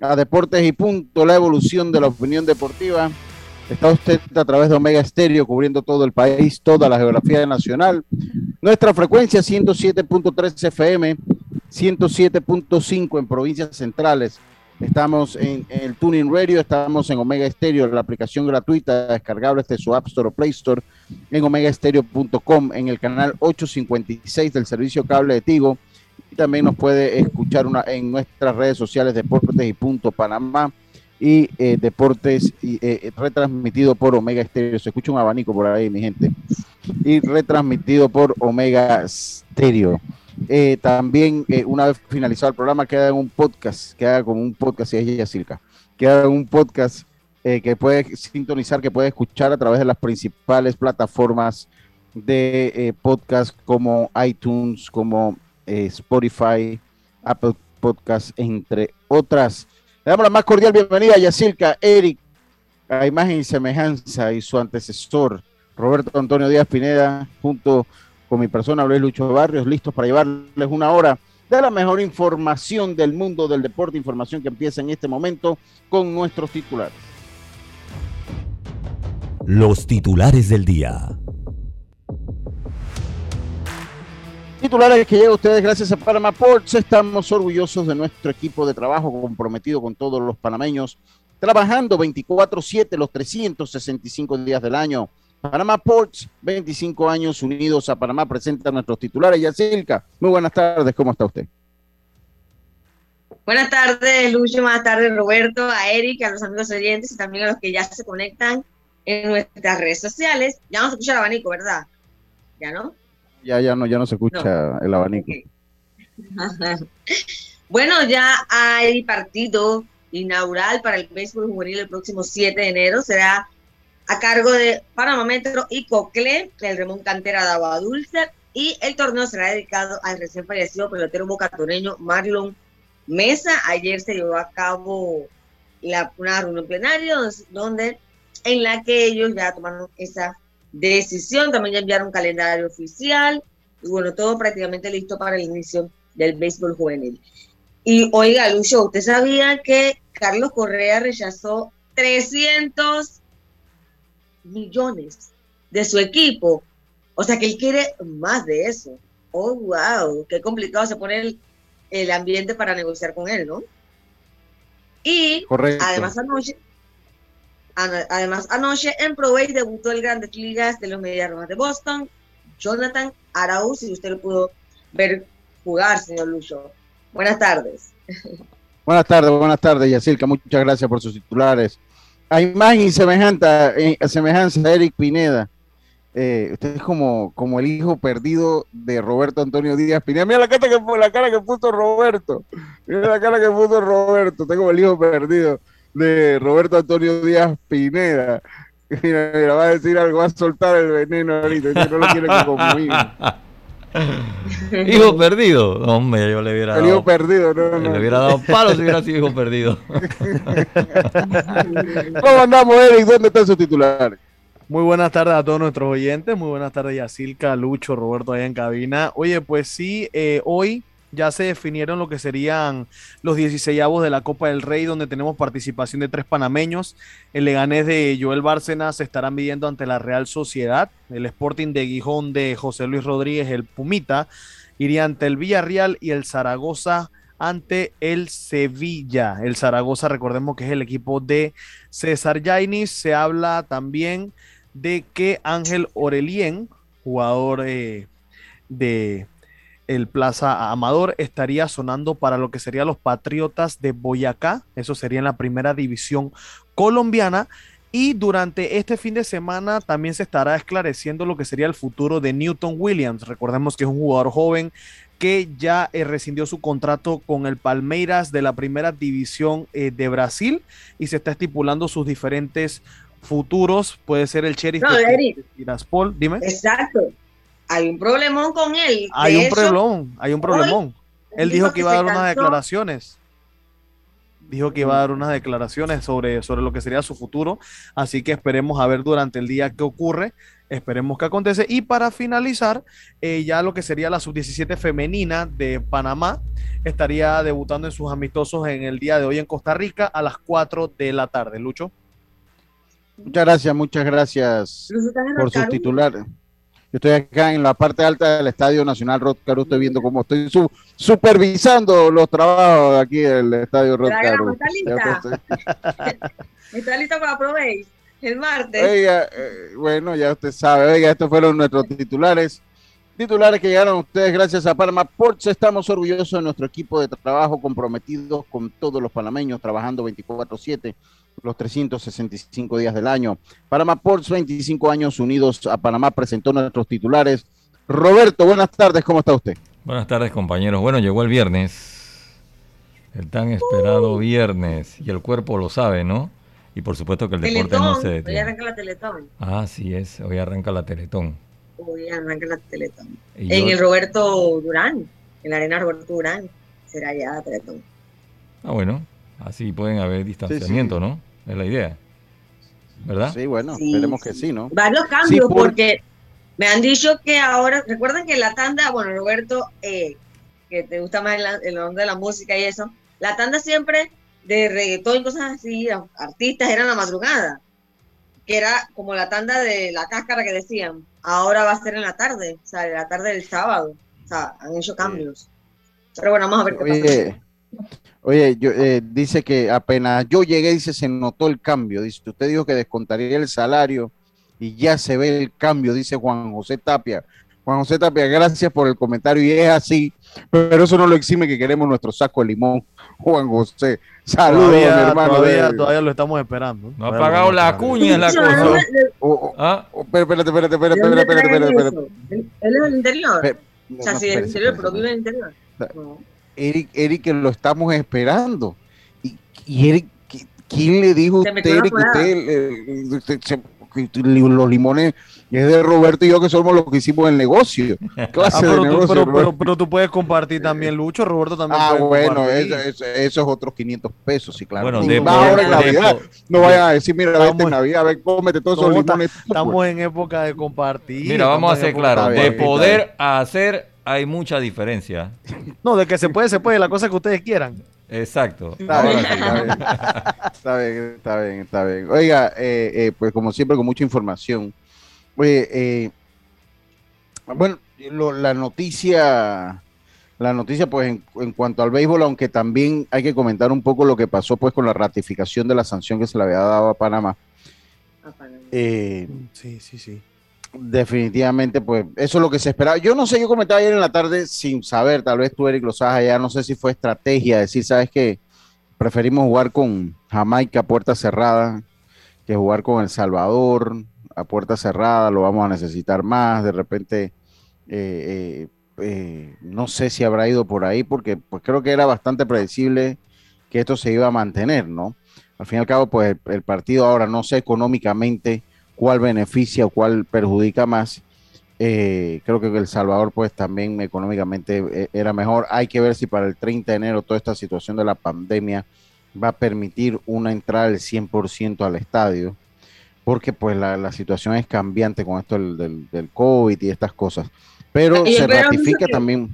a Deportes y Punto, la evolución de la opinión deportiva. Está usted a través de Omega Estéreo cubriendo todo el país, toda la geografía nacional. Nuestra frecuencia 107.3 FM, 107.5 en provincias centrales. Estamos en, el Tuning Radio, estamos en Omega Stereo, la aplicación gratuita descargable desde su App Store o Play Store, en omegastereo.com, en el canal 856 del servicio cable de Tigo. También nos puede escuchar una, en nuestras redes sociales Deportes y Punto Panamá y eh, Deportes y, eh, retransmitido por Omega Stereo. Se escucha un abanico por ahí, mi gente. Y retransmitido por Omega Stereo. Eh, también, una vez finalizado el programa, queda en un podcast, queda como un podcast, y es ella circa, queda un podcast que puede sintonizar, que puede escuchar a través de las principales plataformas de podcast como iTunes, como Spotify, Apple Podcast, entre otras. Le damos la más cordial bienvenida a Yacirca, Eric, a imagen y semejanza, y su antecesor, Roberto Antonio Díaz Pineda, junto con mi persona, Luis Lucho Barrios, listos para llevarles una hora de la mejor información del mundo del deporte, información que empieza en este momento con nuestros titulares. Los titulares del día. Titulares que llega a ustedes gracias a Panama Ports. Estamos orgullosos de nuestro equipo de trabajo comprometido con todos los panameños, trabajando 24/7 los 365 días del año Panamá Ports, 25 años unidos a Panamá, presenta a nuestros titulares. Yacilca, muy buenas tardes, ¿cómo está usted? Buenas tardes, Lucho, buenas tardes, Roberto, a Eric, a los amigos oyentes y también a los que ya se conectan en nuestras redes sociales. Ya no se escucha el abanico, ¿verdad? ¿Ya no? Ya, ya no, ya no se escucha el abanico. bueno, ya hay partido inaugural para el béisbol juvenil el próximo 7 de enero. Será a cargo de Panamá Metro y Cocle, el Remón Cantera de Agua Dulce, y el torneo será dedicado al recién fallecido pelotero bocatoneño Marlon Mesa. Ayer se llevó a cabo la, una reunión plenaria donde, en la que ellos ya tomaron esa decisión, también ya enviaron un calendario oficial, y bueno, todo prácticamente listo para el inicio del béisbol juvenil. Y oiga, Lucho, ¿usted sabía que Carlos Correa rechazó 300 millones de su equipo. O sea que él quiere más de eso. Oh, wow, qué complicado se pone el, ambiente para negociar con él, ¿no? Y además anoche, además anoche en Pro debutó el Grandes Ligas de los Medias de Boston, Jonathan Arauz, si usted lo pudo ver jugar, señor Lucho. Buenas tardes. Buenas tardes, buenas tardes, Yacirca. Muchas gracias por sus titulares a imagen y eh, semejanza a Eric Pineda. Eh, usted es como, como el hijo perdido de Roberto Antonio Díaz Pineda. Mira la cara que, la cara que puso Roberto. Mira la cara que puso Roberto. Tengo el hijo perdido de Roberto Antonio Díaz Pineda. Mira, mira, va a decir algo, va a soltar el veneno ahorita. No lo quiere conmigo. hijo perdido. Hombre, yo le hubiera dado. hijo perdido, no, Le hubiera dado palos si hubiera sido hijo perdido. ¿Cómo andamos, Eric? ¿Dónde están sus titulares? Muy buenas tardes a todos nuestros oyentes. Muy buenas tardes, Yacilca, Lucho, Roberto, allá en cabina. Oye, pues sí, eh, hoy ya se definieron lo que serían los 16 avos de la Copa del Rey, donde tenemos participación de tres panameños. El Leganés de Joel Bárcenas se estará midiendo ante la Real Sociedad. El Sporting de Gijón de José Luis Rodríguez, el Pumita, iría ante el Villarreal y el Zaragoza ante el Sevilla. El Zaragoza, recordemos que es el equipo de César Yainis. Se habla también de que Ángel Orelien, jugador eh, de el Plaza Amador, estaría sonando para lo que serían los Patriotas de Boyacá. Eso sería en la primera división colombiana. Y durante este fin de semana también se estará esclareciendo lo que sería el futuro de Newton Williams. Recordemos que es un jugador joven que ya eh, rescindió su contrato con el Palmeiras de la primera división eh, de Brasil y se está estipulando sus diferentes futuros. Puede ser el Sheriff No, de Eric. Tiraspol. Dime. Exacto. Hay un problemón con él. Hay un problemón, hay un problemón. Él dijo que iba a dar unas declaraciones. Dijo que iba a dar unas declaraciones sobre, sobre lo que sería su futuro. Así que esperemos a ver durante el día qué ocurre. Esperemos que acontece. Y para finalizar, eh, ya lo que sería la sub-17 femenina de Panamá estaría debutando en sus amistosos en el día de hoy en Costa Rica a las 4 de la tarde. Lucho. Muchas gracias, muchas gracias por sus titulares. Yo estoy acá en la parte alta del Estadio Nacional Rotcaru, estoy viendo cómo estoy su- supervisando los trabajos aquí del Estadio Rotcaru. está lista. Está lista para probéis el martes. Oiga, eh, bueno, ya usted sabe, oiga, estos fueron nuestros titulares. Titulares que llegaron a ustedes gracias a Panama Ports. Estamos orgullosos de nuestro equipo de trabajo comprometidos con todos los panameños, trabajando 24/7, los 365 días del año. Panama Ports, 25 años unidos a Panamá, presentó nuestros titulares. Roberto, buenas tardes, ¿cómo está usted? Buenas tardes, compañeros. Bueno, llegó el viernes. El tan esperado viernes. Y el cuerpo lo sabe, ¿no? Y por supuesto que el deporte Teletón. no se Hoy detiene. arranca la Teletón. Ah, sí es. Hoy arranca la Teletón. Hoy arranca la Teletón. Y En yo- el Roberto Durán. En la arena Roberto Durán. Será ya la Teletón. Ah, bueno. Así pueden haber distanciamiento, ¿no? Es la idea. ¿Verdad? Sí, bueno, Sí, esperemos que sí, ¿no? Varios cambios por- porque me han dicho que ahora, recuerden que la tanda, bueno, Roberto, eh, que te gusta más el, onda de la música y eso, la tanda siempre de reggaetón y cosas así, artistas era en la madrugada, que era como la tanda de la cáscara que decían, ahora va a ser en la tarde, o sea, en la tarde del sábado, o sea, han hecho cambios. Pero bueno, vamos a ver qué pasa. Oye, yo, eh, dice que apenas yo llegué, dice, se notó el cambio. Dice, usted dijo que descontaría el salario y ya se ve el cambio, dice Juan José Tapia. Juan José Tapia, gracias por el comentario y es así, pero eso no lo exime que queremos nuestro saco de limón, Juan José. Saludos, mi Todavía, hermano. todavía, de- todavía lo estamos esperando. No ha lo pagado la cuña, es la Dicho, ¿de cosa. Oh, oh, Ah, oh, espérate, espérate, espérate, espérate? Él es del interior. espérate. O sea, No, del espérate, interior, pero vive en el interior. No. Eric, Eric, que lo estamos esperando. Y, y Eric, ¿qui- ¿quién le dijo a usted, Eric, que usted, eh, usted se- que los limones es de Roberto y yo que somos los que hicimos el negocio? ¿Qué Ah, clase pero, de tú, negocio, pero, pero- pero tú puedes compartir también, Lucho. Roberto también Ah, bueno, eso, eso- eso es otros 500 pesos, sí, claro. bueno, Y de ahora en Navidad. No vayan a decir, mira, vete en Navidad, ven, cómete todos esos limones. Estamos en época de compartir. Mira, vamos a ser claros. De poder a hacer hay mucha diferencia. No, de que se puede, se puede. La cosa que ustedes quieran. Exacto. Está bien, Ahora sí. está bien. Está bien, está bien, está bien. Oiga, eh, eh, pues como siempre, con mucha información. Oye, eh, bueno, lo- la noticia, la noticia, pues en, en cuanto al béisbol, aunque también hay que comentar un poco lo que pasó, pues con la ratificación de la sanción que se le había dado a Panamá. Eh, Sí, sí, sí. Definitivamente, pues eso es lo que se esperaba. Yo no sé, yo comentaba ayer en la tarde sin saber, tal vez tú, Eric, lo sabes allá, no sé si fue estrategia, decir, sabes que preferimos jugar con Jamaica a puerta cerrada que jugar con El Salvador a puerta cerrada, lo vamos a necesitar más, de repente, eh, eh, eh, no sé si habrá ido por ahí, porque pues creo que era bastante predecible que esto se iba a mantener, ¿no? Al fin y al cabo, pues el, el partido ahora no sé económicamente cuál beneficia o cuál perjudica más. Eh, creo que El Salvador, pues también económicamente eh, era mejor. Hay que ver si para el 30 de enero toda esta situación de la pandemia va a permitir una entrada del 100% al estadio, porque pues la, la situación es cambiante con esto del, del, del COVID y estas cosas. Pero Y se ratifica que- también.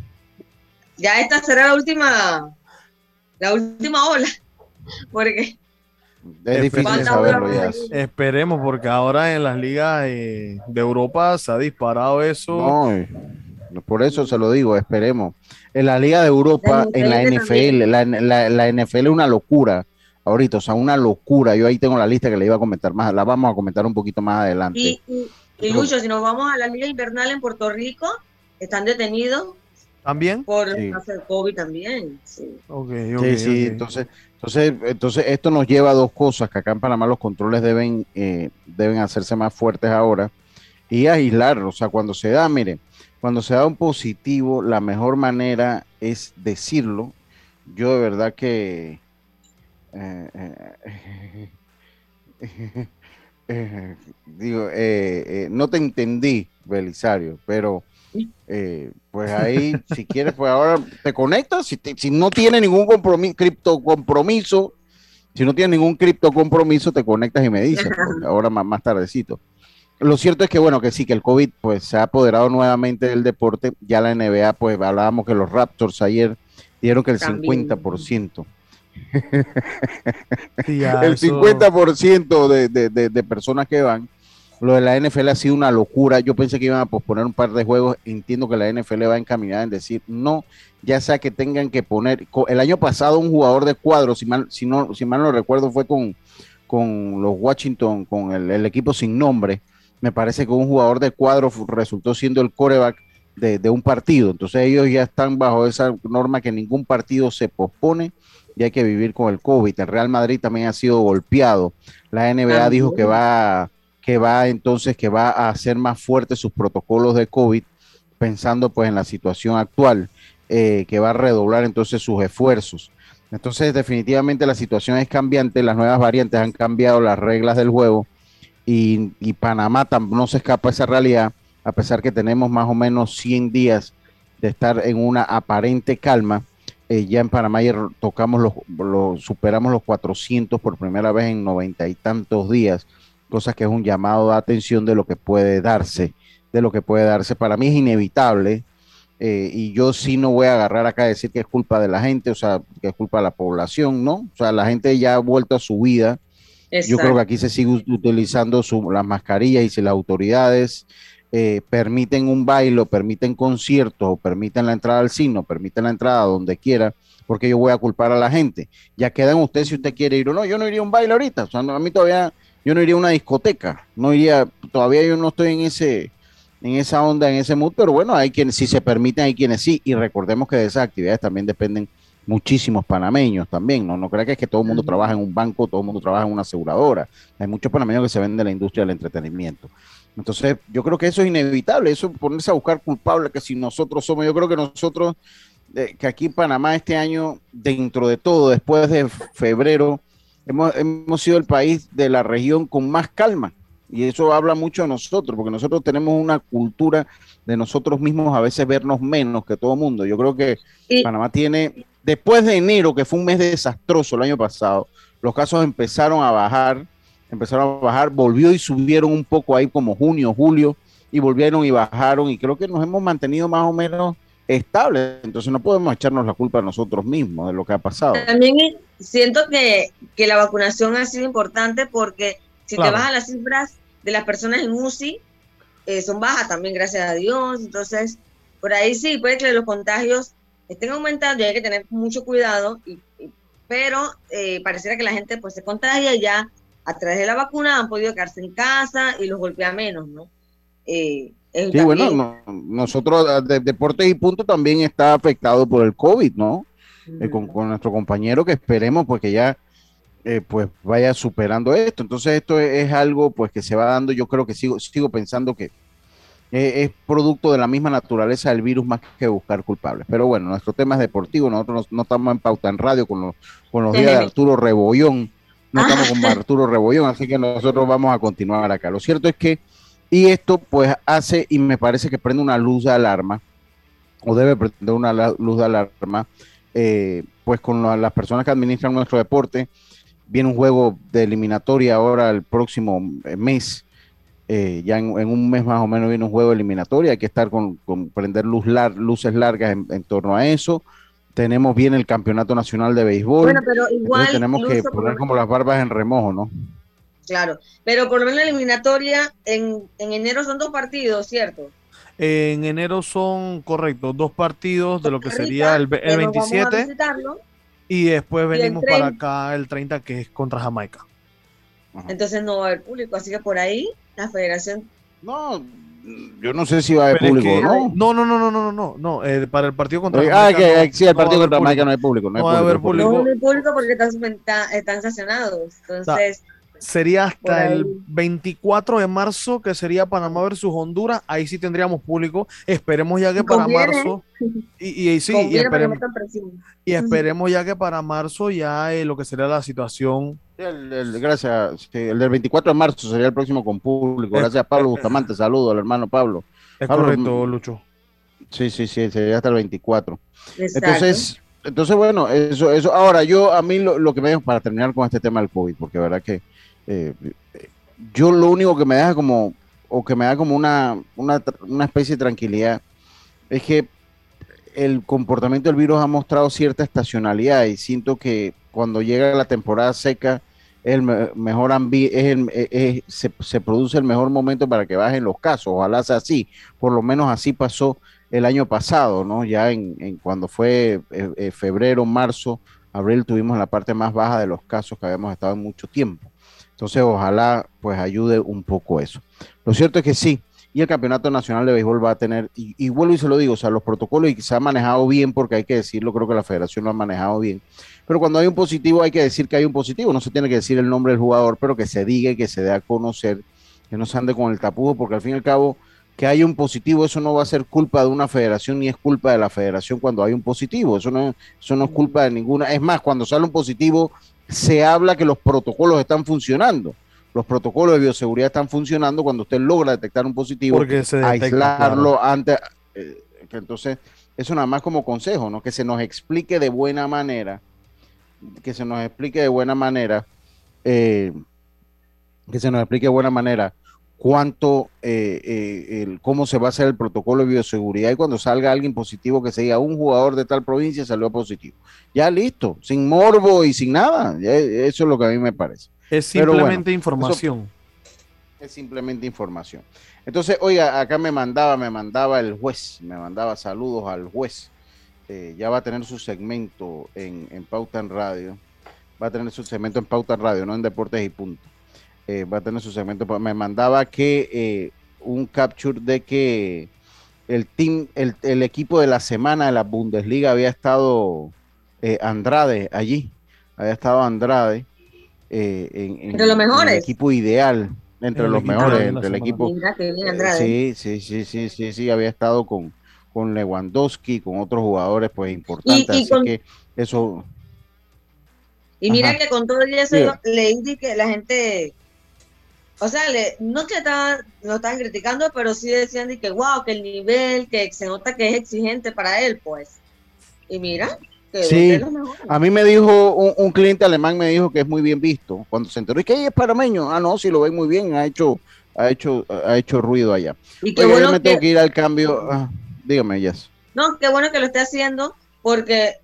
Ya esta será la última, la última ola, porque Es difícil ¿Cuántas saberlo ya. Esperemos, porque ahora en las ligas eh, de Europa se ha disparado eso. No, Por eso se lo digo, esperemos. En la Liga de Europa, en la NFL, la, la, NFL es una locura ahorita, o sea, una locura. Yo ahí tengo la lista que le iba a comentar más, la vamos a comentar un poquito más adelante. Y, y, Lucho, si nos vamos a la Liga Invernal en Puerto Rico, están detenidos. ¿También? Por hacer COVID también, sí. sí, sí, entonces, entonces, entonces esto nos lleva a dos cosas, que acá en Panamá los controles deben, eh, deben hacerse más fuertes ahora y aislar, o sea, cuando se da, mire, cuando se da un positivo, la mejor manera es decirlo. Yo de verdad que eh, eh, digo, no te entendí, Belisario, pero pues ahí, si quieres, pues ahora te conectas. Si, si no tiene ningún compromiso, cripto compromiso, si no tiene ningún cripto compromiso, te conectas y me dices, ahora más, más tardecito. Lo cierto es que, bueno, que sí, que el COVID pues se ha apoderado nuevamente del deporte. Ya la NBA, pues hablábamos que los Raptors ayer dieron que el 50%. el 50% de, de, de, personas que van. Lo de la NFL ha sido una locura. Yo pensé que iban a posponer un par de juegos. Entiendo que la NFL va encaminada en decir no, ya sea que tengan que poner. El año pasado, un jugador de cuadro, si mal, si no, si mal no recuerdo, fue con, con los Washington, con el equipo sin nombre me parece que un jugador de cuadro resultó siendo el coreback de, un partido. Entonces ellos ya están bajo esa norma que ningún partido se pospone y hay que vivir con el COVID. El Real Madrid también ha sido golpeado. La NBA dijo que va, que va entonces que va a hacer más fuertes sus protocolos de COVID, pensando pues en la situación actual, eh, que va a redoblar entonces sus esfuerzos. Entonces definitivamente la situación es cambiante, las nuevas variantes han cambiado las reglas del juego y, Panamá no se escapa esa realidad, a pesar que tenemos más o menos 100 días de estar en una aparente calma. Eh, ya en Panamá ya tocamos los, superamos los 400 por primera vez en noventa y tantos días, cosa que es un llamado de atención de lo que puede darse, de lo que puede darse. Para mí es inevitable eh, y yo sí no voy a agarrar acá a decir que es culpa de la gente, o sea, que es culpa de la población, ¿no? O sea, la gente ya ha vuelto a su vida, yo creo que aquí se sigue utilizando las mascarillas y si las autoridades eh, permiten un baile, permiten conciertos, o permiten la entrada al cine, o permiten la entrada donde quiera, porque yo voy a culpar a la gente. Ya queda en usted si usted quiere ir o no. Yo no iría a un baile ahorita, o sea, a mí todavía, yo no iría a una discoteca, no iría, todavía yo no estoy en ese en esa onda, en ese mood, pero bueno, hay quienes, si se permiten, hay quienes sí, y recordemos que de esas actividades también dependen muchísimos panameños también, ¿no? No crea que es que todo el mundo trabaja en un banco, todo el mundo trabaja en una aseguradora. Hay muchos panameños que se venden de la industria del entretenimiento. Entonces, yo creo que eso es inevitable, eso ponerse a buscar culpables, que si nosotros somos, yo creo que nosotros, eh, que aquí en Panamá este año, dentro de todo, después de febrero, hemos, hemos sido el país de la región con más calma. Y eso habla mucho de nosotros, porque nosotros tenemos una cultura de nosotros mismos a veces vernos menos que todo el mundo. Yo creo que Panamá tiene Después de enero, que fue un mes desastroso el año pasado, los casos empezaron a bajar, empezaron a bajar, volvió y subieron un poco ahí como junio, julio, y volvieron y bajaron, y creo que nos hemos mantenido más o menos estables. Entonces no podemos echarnos la culpa a nosotros mismos de lo que ha pasado. También siento que, la vacunación ha sido importante porque si te vas a las cifras de las personas en UCI, eh, son bajas también, gracias a Dios. Entonces, por ahí sí, puede que los contagios estén aumentando y hay que tener mucho cuidado, y, pero eh, pareciera que la gente pues se contagia y ya a través de la vacuna han podido quedarse en casa y los golpea menos, ¿no? Eh, sí, bueno, nosotros ah, de Deportes y Punto también está afectado por el COVID, ¿no? Eh, con, nuestro compañero que esperemos pues que ya pues vaya superando esto. Entonces esto es, es, algo pues que se va dando, yo creo que sigo, sigo pensando que es producto de la misma naturaleza del virus más que buscar culpables. Pero bueno, nuestro tema es deportivo, nosotros no, estamos en pauta en radio con los, con los días de Arturo Rebollón, no estamos con Arturo Rebollón, así que nosotros vamos a continuar acá. Lo cierto es que, y esto pues hace, y me parece que prende una luz de alarma, o debe prender una luz de alarma, eh, pues con las personas que administran nuestro deporte, viene un juego de eliminatoria ahora el próximo mes eh, ya en, un mes más o menos viene un juego eliminatorio, hay que estar con, prender luz luces largas en, torno a eso. Tenemos bien el campeonato nacional de béisbol. Bueno, pero igual. tenemos que poner como las barbas en remojo, ¿no? Claro, pero por lo menos la eliminatoria en, en enero son dos partidos, ¿cierto? En enero son, correctos, dos partidos de lo que sería el, el que nos vamos a 27 visitarlo. Y después venimos y para acá el 30, que es contra Jamaica. Ajá. Entonces no va a haber público, así que por ahí la federación. No, yo no sé si va a haber público, es que, ¿no? No, no, no, no, no, no, no. Eh, para el partido contra eh, Jamaica. Ah, que, eh, sí, el no partido contra Jamaica no hay público. No, no hay va a haber público. No hay público porque están, están sancionados. Entonces. Está Sería hasta el 24 de marzo, que sería Panamá versus Honduras. Ahí sí tendríamos público. Esperemos ya que para Conviene. marzo. Y, y, sí, y conviene esperemos, y esperemos ya que para marzo ya eh, lo que sería la situación. El, el- gracias. el del 24 de marzo sería el próximo con público. Gracias, Pablo Bustamante. Saludos al hermano Pablo. Es Pablo, correcto, mm, Lucho. Sí, sí, sí, sería hasta el 24. Exacto. Entonces, entonces bueno, eso, eso. Ahora, yo, a mí lo, lo que me deja para terminar con este tema del COVID, porque verdad que eh, yo lo único que me deja como, o que me da como una, una, una especie de tranquilidad, es que el comportamiento del virus ha mostrado cierta estacionalidad y siento que cuando llega la temporada seca el me- mejor ambi es el- es- es- se, produce el mejor momento para que bajen los casos. Ojalá sea así. Por lo menos así pasó el año pasado, ¿no? Ya en, en cuando fue eh, febrero, marzo, abril tuvimos la parte más baja de los casos que habíamos estado en mucho tiempo. Entonces, ojalá pues ayude un poco eso. Lo cierto es que sí, y el Campeonato Nacional de Béisbol va a tener, y, vuelvo y se lo digo, o sea, los protocolos y se ha manejado bien, porque hay que decirlo, creo que la federación lo ha manejado bien. Pero cuando hay un positivo, hay que decir que hay un positivo, no se tiene que decir el nombre del jugador, pero que se diga y que se dé a conocer, que no se ande con el tapujo, porque al fin y al cabo, que haya un positivo, eso no va a ser culpa de una federación ni es culpa de la federación cuando hay un positivo, eso no, eso no es culpa de ninguna. Es más, cuando sale un positivo, se habla que los protocolos están funcionando. Los protocolos de bioseguridad están funcionando cuando usted logra detectar un positivo, Porque se detecta, aislarlo antes. eh, que entonces, eso nada más como consejo, ¿no? Que se nos explique de buena manera, que se nos explique de buena manera, eh, que se nos explique de buena manera cuánto, eh, eh, el, cómo se va a hacer el protocolo de bioseguridad y cuando salga alguien positivo que se diga un jugador de tal provincia salió positivo. Ya listo, sin morbo y sin nada. Ya, eso es lo que a mí me parece. Es bueno, simplemente información. Es simplemente información. Entonces, oiga, acá me mandaba, me mandaba el juez, me mandaba saludos al juez. Eh, ya va a tener su segmento en, en Pauta en Radio. Va a tener su segmento en Pauta en Radio, no en Deportes y Punto. Eh, va a tener su segmento. pa- Me mandaba que eh, un capture de que el team, el, el equipo de la semana de la Bundesliga había estado eh, Andrade allí. Había estado Andrade. eh, en, en- Entre los en el mejores. equipo ideal, entre el los mejores, entre el equipo. Mira. Sí, sí, sí, sí, sí, sí, había estado con, con Lewandowski, con otros jugadores pues importantes, y así con- que eso, Y mira Ajá. que con todo eso leí que la gente, o sea, le- no que estaban, lo estaban criticando, pero sí decían de que wow, que el nivel, que se nota que es exigente para él, pues. Y mira, que Sí. los mejores. a mí me dijo un, un cliente alemán me dijo que es muy bien visto, cuando se enteró, y que "Ey, es panameño, ah no, si lo ven muy bien, ha hecho, ha hecho, ha hecho ruido allá. Y qué Oiga, yo bueno me tengo que, que ir al cambio, ah, dígame, Jess. no, qué bueno que lo esté haciendo, porque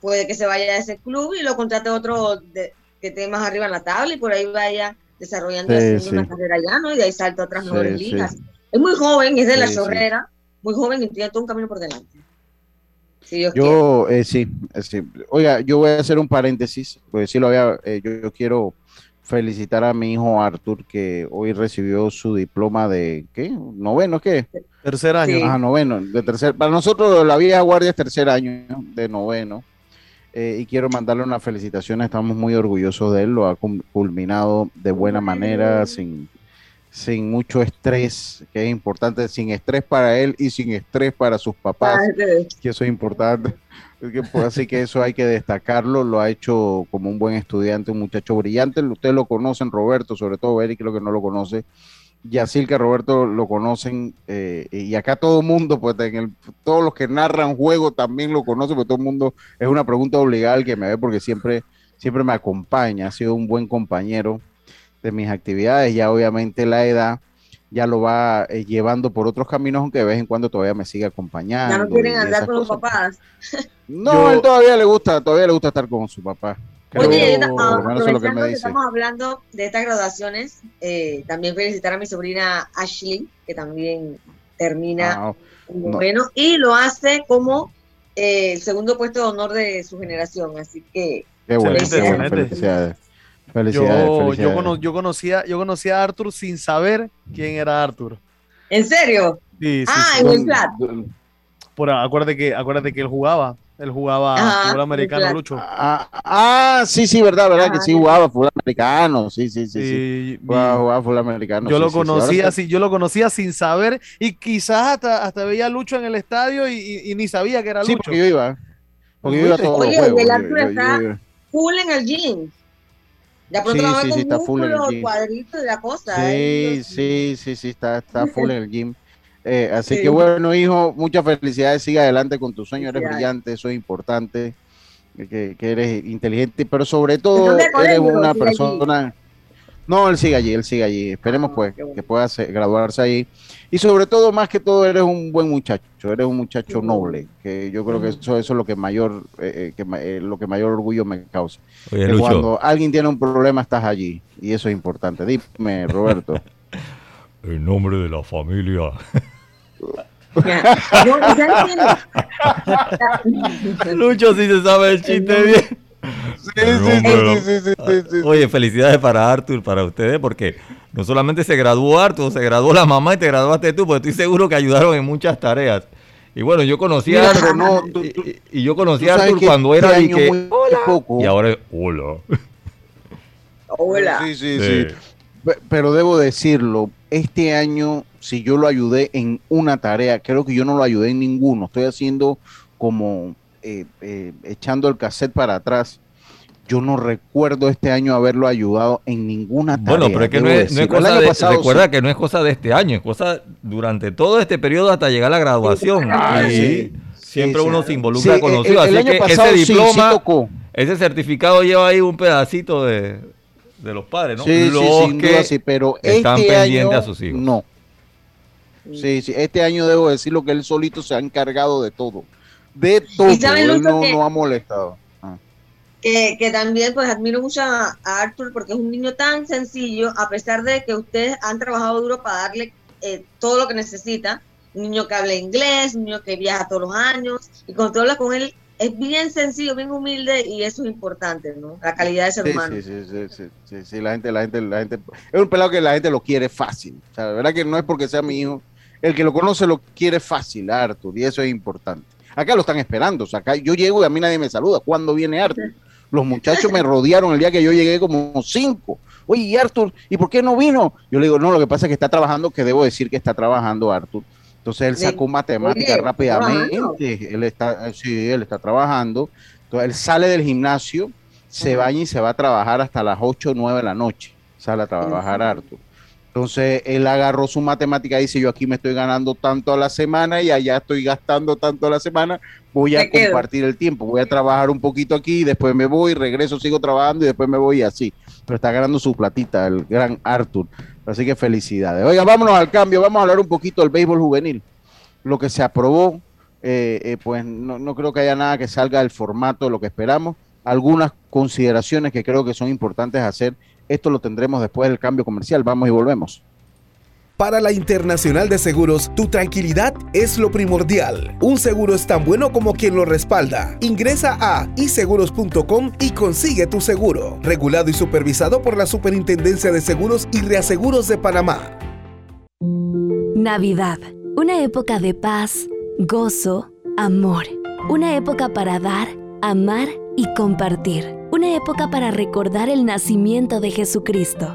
puede que se vaya a ese club y lo contrate otro de- que esté más arriba en la tabla y por ahí vaya desarrollando Sí, sí. una carrera ya, ¿no? Y de ahí salta a otras Sí, mejores sí. ligas. Es muy joven, es de la chorrera, muy joven y tiene todo un camino por delante. Si Dios. Yo, eh, sí, eh, sí. Oiga, yo voy a hacer un paréntesis, porque sí lo había, eh, yo, yo quiero felicitar a mi hijo Arthur, que hoy recibió su diploma de, ¿qué? ¿Noveno? ¿Qué? Tercer año. Sí. Ajá, noveno, de tercer, para nosotros la vieja guardia es tercer año de noveno. Eh, y quiero mandarle una felicitación, estamos muy orgullosos de él, lo ha culminado de buena manera, sin, sin mucho estrés, que es importante, sin estrés para él y sin estrés para sus papás que eso es importante. Pues, así que eso hay que destacarlo. Lo ha hecho como un buen estudiante, un muchacho brillante. Ustedes lo conocen, Roberto, sobre todo Eric, creo que no lo conoce. Yacilca, Roberto lo conocen. eh, y acá todo el mundo, pues en el- todos los que narran juego también lo conocen, porque todo el mundo es una pregunta obligada el que me ve, porque siempre, siempre me acompaña. Ha sido un buen compañero de mis actividades. Ya obviamente la edad ya lo va eh, llevando por otros caminos, aunque de vez en cuando todavía me sigue acompañando. ya no quieren andar con los papás. No, Yo- él todavía le gusta, todavía le gusta estar con su papá. Creo- Oye, Pero- ah, que aprovechando me que dice. estamos hablando de estas graduaciones, eh, también felicitar a mi sobrina Ashley, que también termina Ah, no. bueno y lo hace como eh, el segundo puesto de honor de su generación. Así que Qué bueno, qué Excelente, bueno. excelente. Felicidades. Felicidades, Yo, yo, felicidades. cono- yo conocía, yo conocía a Arthur sin saber quién era Arthur. ¿En serio? Sí, sí, ah, sí. en Por, acuérdate que, acuérdate que él jugaba. Él jugaba Ajá, fútbol americano, claro. Lucho. Ah, ah, sí, sí, verdad, verdad, que sí ya. jugaba fútbol americano, sí, sí, sí, sí. Jugaba, jugaba fútbol americano. yo sí, lo sí, sí. Conocía así, yo lo conocía sin saber y quizás hasta, hasta veía a Lucho en el estadio y, y- y ni sabía que era Sí, Lucho. porque yo iba. Porque yo iba a todos Oye, los juegos. el está- Full en el gym. De pronto Sí, sí, con sí, está full en el gym. cuadritos y la cosa. Sí, ¿eh? sí, sí, sí, está, está full en el gym. Eh, así Sí. que bueno, hijo, muchas felicidades, sigue adelante con tu sueño, eres brillante, eso es importante, que, que eres inteligente, pero sobre todo ¿Dónde eres colegio? una persona... No, él sigue allí, él sigue allí, esperemos Ah, pues bueno. que pueda se- graduarse allí. Y sobre todo, más que todo, eres un buen muchacho, eres un muchacho Sí. noble, que yo creo que eso, eso es lo que mayor, eh, eh, que, eh, lo que mayor orgullo me causa. Oye, Que Lucho, cuando alguien tiene un problema, estás allí, y eso es importante. Dime, Roberto. en nombre de la familia. Lucho sí se sabe el chiste bien. Sí, En sí, nombre de la- sí, sí, sí, sí, sí. Oye, felicidades para Arthur, para ustedes, porque no solamente se graduó Arthur, se graduó la mamá y te graduaste tú, porque estoy seguro que ayudaron en muchas tareas. Y bueno, yo conocí a Arthur, no, tú- y, tú- y- y yo conocí a Arthur cuando este era año que, muy poco. y ahora es hola. Hola. Sí, sí, sí. Pe- Pero debo decirlo, este año, si yo lo ayudé en una tarea, creo que yo no lo ayudé en ninguno. Estoy haciendo como eh, eh, echando el cassette para atrás. Yo no recuerdo este año haberlo ayudado en ninguna tarea. Bueno, pero es que no es, no es decirlo. El cosa de, pasado recuerda sí. que no es cosa de este año, es cosa durante todo este periodo hasta llegar a la graduación. Ah, Y sí. Siempre Sí, uno sí. se involucra Sí, con los el- hijos. el Así año que pasado ese sí, sí diploma, tocó. ese certificado lleva ahí un pedacito de, de los padres, ¿no? Sí, sí, sin que duda sí, pero están este pendientes año a sus hijos. no. Sí, sí, este año debo decirlo que él solito se ha encargado de todo. De todo, saben, él no, que- no ha molestado. Ah. que, que también pues admiro mucho a, a Arthur porque es un niño tan sencillo, a pesar de que ustedes han trabajado duro para darle eh, todo lo que necesita, un niño que habla inglés, un niño que viaja todos los años, y cuando tú hablas con él es bien sencillo, bien humilde, y eso es importante, ¿no? La calidad de ser Sí, humano. sí, sí, sí, sí, sí, la gente, la gente, la gente, es un pelado que la gente lo quiere fácil. O sea, la verdad que no es porque sea mi hijo, el que lo conoce lo quiere fácil, Arthur, y eso es importante. Acá lo están esperando, o sea, acá yo llego y a mí nadie me saluda. ¿Cuándo viene Arthur? Los muchachos me rodearon el día que yo llegué como cinco. Oye, ¿y Arthur? ¿Y por qué no vino? Yo le digo, no, lo que pasa es que está trabajando, que debo decir que está trabajando Arthur. Entonces él sacó matemáticas rápidamente, él está, sí, él está trabajando. Entonces él sale del gimnasio, se baña y se va a trabajar hasta las 8 o 9 de la noche. Sale a trabajar. Arthur. Entonces él agarró su matemática y dice, yo aquí me estoy ganando tanto a la semana y allá estoy gastando tanto a la semana, voy a quedo. compartir el tiempo, voy a trabajar un poquito aquí, después me voy, regreso, sigo trabajando y después me voy y así. Pero está ganando su platita el gran Arthur. Así que felicidades. Oiga, vámonos al cambio, vamos a hablar un poquito del béisbol juvenil. Lo que se aprobó, eh, eh, pues no, no creo que haya nada que salga del formato de lo que esperamos. Algunas consideraciones que creo que son importantes hacer. Esto lo tendremos después del cambio comercial. Vamos y volvemos. Para la Internacional de Seguros, tu tranquilidad es lo primordial. Un seguro es tan bueno como quien lo respalda. Ingresa a iseguros.com y consigue tu seguro. Regulado y supervisado por la Superintendencia de Seguros y Reaseguros de Panamá. Navidad, una época de paz, gozo, amor. Una época para dar, amar y compartir. Una época para recordar el nacimiento de Jesucristo,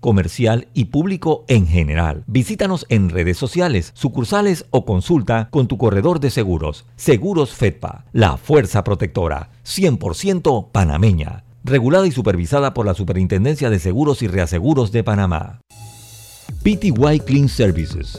comercial y público en general. Visítanos en redes sociales, sucursales o consulta con tu corredor de seguros. Seguros Fedpa, la fuerza protectora, 100% panameña. Regulada y supervisada por la Superintendencia de Seguros y Reaseguros de Panamá. PTY Clean Services.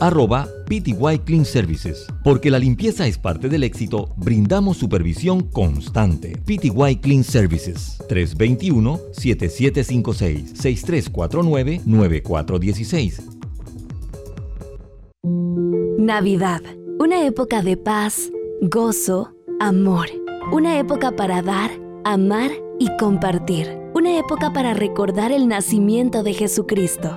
arroba PTY Clean Services. Porque la limpieza es parte del éxito, brindamos supervisión constante. PTY Clean Services 321-7756-6349-9416. Navidad, una época de paz, gozo, amor. Una época para dar, amar y compartir. Una época para recordar el nacimiento de Jesucristo,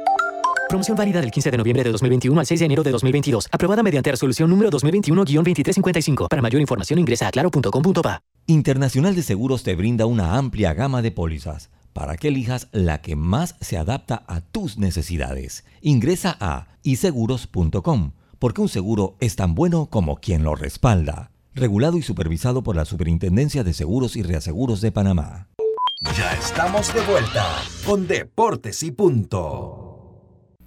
Promoción válida del 15 de noviembre de 2021 al 6 de enero de 2022. Aprobada mediante resolución número 2021-2355. Para mayor información ingresa a claro.com.pa. Internacional de Seguros te brinda una amplia gama de pólizas para que elijas la que más se adapta a tus necesidades. Ingresa a iseguros.com porque un seguro es tan bueno como quien lo respalda. Regulado y supervisado por la Superintendencia de Seguros y Reaseguros de Panamá. Ya estamos de vuelta con Deportes y Punto.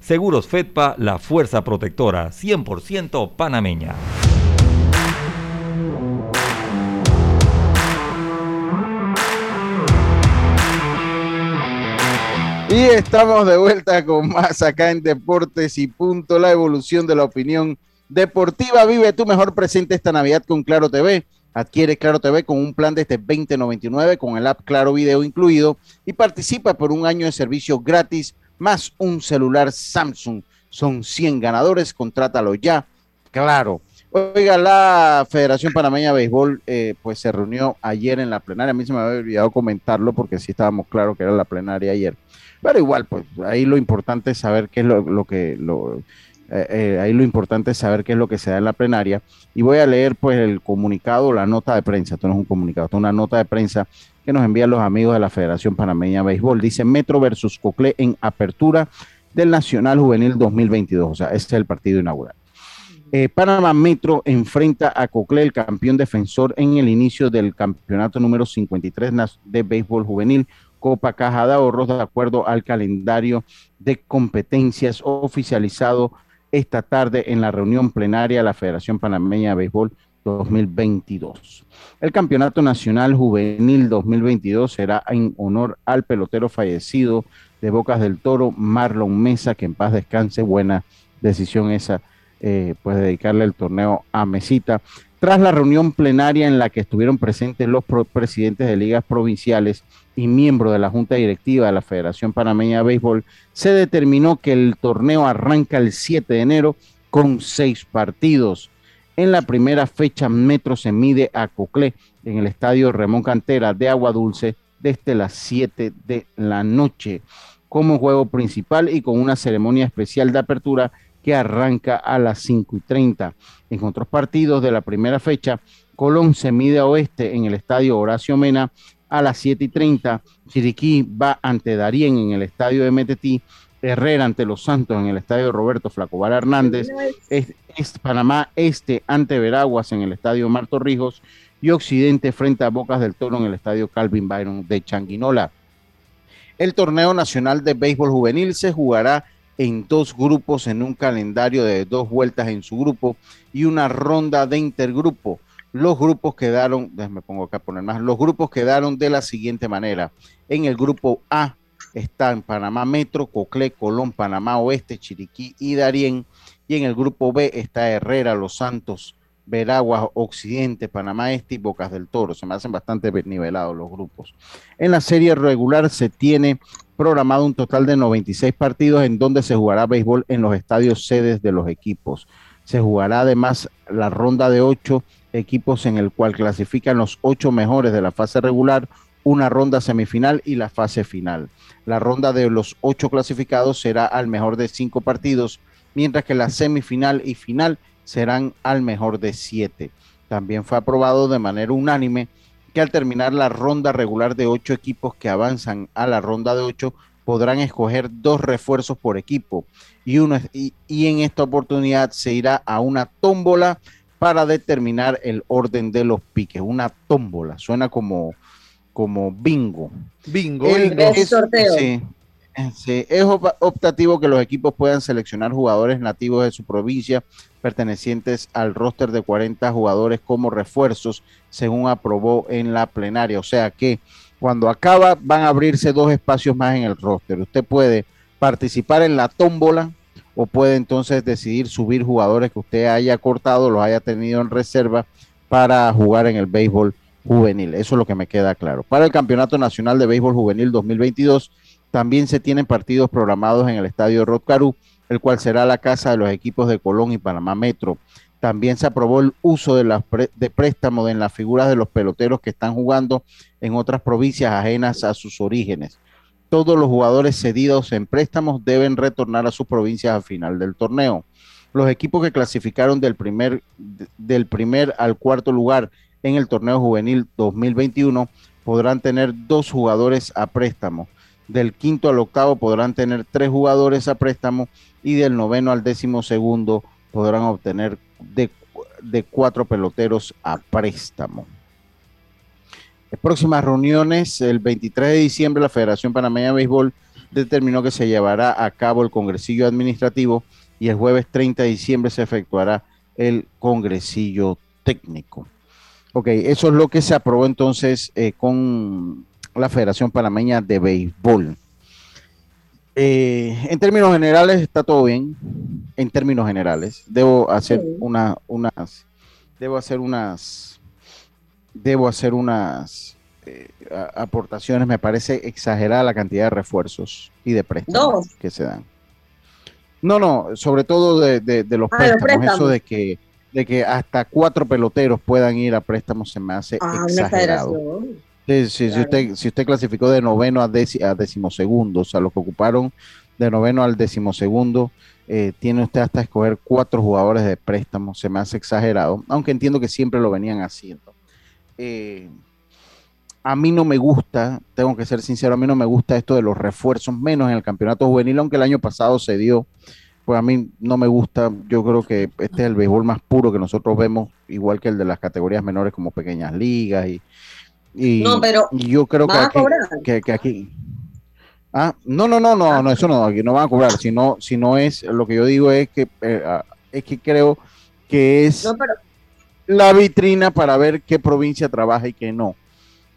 Seguros Fedpa, la fuerza protectora, 100% panameña. Y estamos de vuelta con más acá en Deportes y Punto, la evolución de la opinión deportiva. Vive tu mejor presente esta Navidad con Claro TV. Adquiere Claro TV con un plan desde 2099 con el app Claro Video incluido y participa por un año de servicio gratis más un celular Samsung. Son 100 ganadores, contrátalo ya. Claro. Oiga, la Federación Panameña de Béisbol eh, pues se reunió ayer en la plenaria. A mí se me había olvidado comentarlo porque sí estábamos claros que era la plenaria ayer. Pero igual, pues ahí lo importante es saber qué es lo, que... Lo, eh, eh, ahí lo importante es saber qué es lo que se da en la plenaria. Y voy a leer pues el comunicado, la nota de prensa. Esto no es un comunicado, esto es una nota de prensa que nos envían los amigos de la Federación Panameña de Béisbol. Dice Metro versus Coclé en apertura del Nacional Juvenil 2022. O sea, ese es el partido inaugural. Eh, Panamá Metro enfrenta a Coclé, el campeón defensor, en el inicio del campeonato número 53 de béisbol juvenil, Copa Caja de Ahorros de acuerdo al calendario de competencias oficializado esta tarde en la reunión plenaria de la Federación Panameña de Béisbol 2022. El Campeonato Nacional Juvenil 2022 será en honor al pelotero fallecido de Bocas del Toro, Marlon Mesa, que en paz descanse. Buena decisión esa, eh, pues dedicarle el torneo a Mesita. Tras la reunión plenaria en la que estuvieron presentes los presidentes de ligas provinciales y miembros de la Junta Directiva de la Federación Panameña de Béisbol, se determinó que el torneo arranca el 7 de enero con seis partidos. En la primera fecha, Metro se mide a Coclé en el estadio Ramón Cantera de Agua Dulce desde las 7 de la noche como juego principal y con una ceremonia especial de apertura que arranca a las 5 y 30. En otros partidos de la primera fecha, Colón se mide a oeste en el estadio Horacio Mena a las 7 y 30. Chiriquí va ante Darien en el estadio MTT. Herrera ante Los Santos en el estadio Roberto Flacobar Hernández. Es, Panamá Este ante Veraguas en el estadio Marto Rijos. Y Occidente frente a Bocas del Toro en el estadio Calvin Byron de Changuinola. El torneo nacional de béisbol juvenil se jugará en dos grupos en un calendario de dos vueltas en su grupo y una ronda de intergrupo. Los grupos quedaron, déjame pongo acá a poner más, los grupos quedaron de la siguiente manera. En el grupo A están Panamá Metro, Coclé, Colón, Panamá Oeste, Chiriquí y Darién. Y en el grupo B está Herrera, Los Santos, Veraguas, Occidente, Panamá Este y Bocas del Toro. Se me hacen bastante nivelados los grupos. En la serie regular se tiene programado un total de 96 partidos en donde se jugará béisbol en los estadios sedes de los equipos. Se jugará además la ronda de ocho equipos en el cual clasifican los ocho mejores de la fase regular, una ronda semifinal y la fase final. La ronda de los ocho clasificados será al mejor de cinco partidos, mientras que la semifinal y final serán al mejor de siete. También fue aprobado de manera unánime que al terminar la ronda regular de ocho equipos que avanzan a la ronda de ocho, podrán escoger dos refuerzos por equipo y, uno, y, en esta oportunidad se irá a una tómbola para determinar el orden de los piques. Una tómbola, suena como, como bingo. Bingo. El, sorteo. Sí, es optativo que los equipos puedan seleccionar jugadores nativos de su provincia pertenecientes al roster de 40 jugadores como refuerzos, según aprobó en la plenaria. O sea que cuando acaba van a abrirse dos espacios más en el roster. Usted puede participar en la tómbola o puede entonces decidir subir jugadores que usted haya cortado, los haya tenido en reserva para jugar en el béisbol juvenil. Eso es lo que me queda claro. Para el Campeonato Nacional de Béisbol Juvenil 2022 también se tienen partidos programados en el Estadio Rotcarú el cual será la casa de los equipos de Colón y Panamá Metro. También se aprobó el uso de, las de préstamo en las figuras de los peloteros que están jugando en otras provincias ajenas a sus orígenes. Todos los jugadores cedidos en préstamos deben retornar a sus provincias al final del torneo. Los equipos que clasificaron del primer, del primer al cuarto lugar en el torneo juvenil 2021 podrán tener dos jugadores a préstamo. Del quinto al octavo podrán tener tres jugadores a préstamo y del noveno al décimo segundo podrán obtener de, cuatro peloteros a préstamo. En próximas reuniones, el 23 de diciembre, la Federación Panameña de Béisbol determinó que se llevará a cabo el congresillo administrativo y el jueves 30 de diciembre se efectuará el congresillo técnico. Ok, eso es lo que se aprobó entonces eh, con la Federación Panameña de Béisbol. Eh, en términos generales está todo bien. En términos generales, debo hacer una, unas, debo hacer unas, debo hacer unas eh, aportaciones. Me parece exagerada la cantidad de refuerzos y de préstamos que se dan. No, no, sobre todo de, los, ah, préstamos, eso de que, de que hasta cuatro peloteros puedan ir a préstamos se me hace ah, exagerado. si, usted, si usted clasificó de noveno a, a decimosegundo, o sea, los que ocuparon de noveno al decimosegundo, eh, tiene usted hasta escoger cuatro jugadores de préstamo, se me hace exagerado, aunque entiendo que siempre lo venían haciendo. Eh, a mí no me gusta, tengo que ser sincero, a mí no me gusta esto de los refuerzos, menos en el campeonato juvenil, aunque el año pasado se dio, pues a mí no me gusta, yo creo que este es el béisbol más puro que nosotros vemos, igual que el de las categorías menores como pequeñas ligas y Y, No, pero y yo creo que ¿van a aquí, que, que aquí. Ah, no, no, no, no, no, eso no, aquí no van a cobrar, sino, sino es, lo que yo digo es que, eh, ah, es que creo que es No, pero la vitrina para ver qué provincia trabaja y qué no.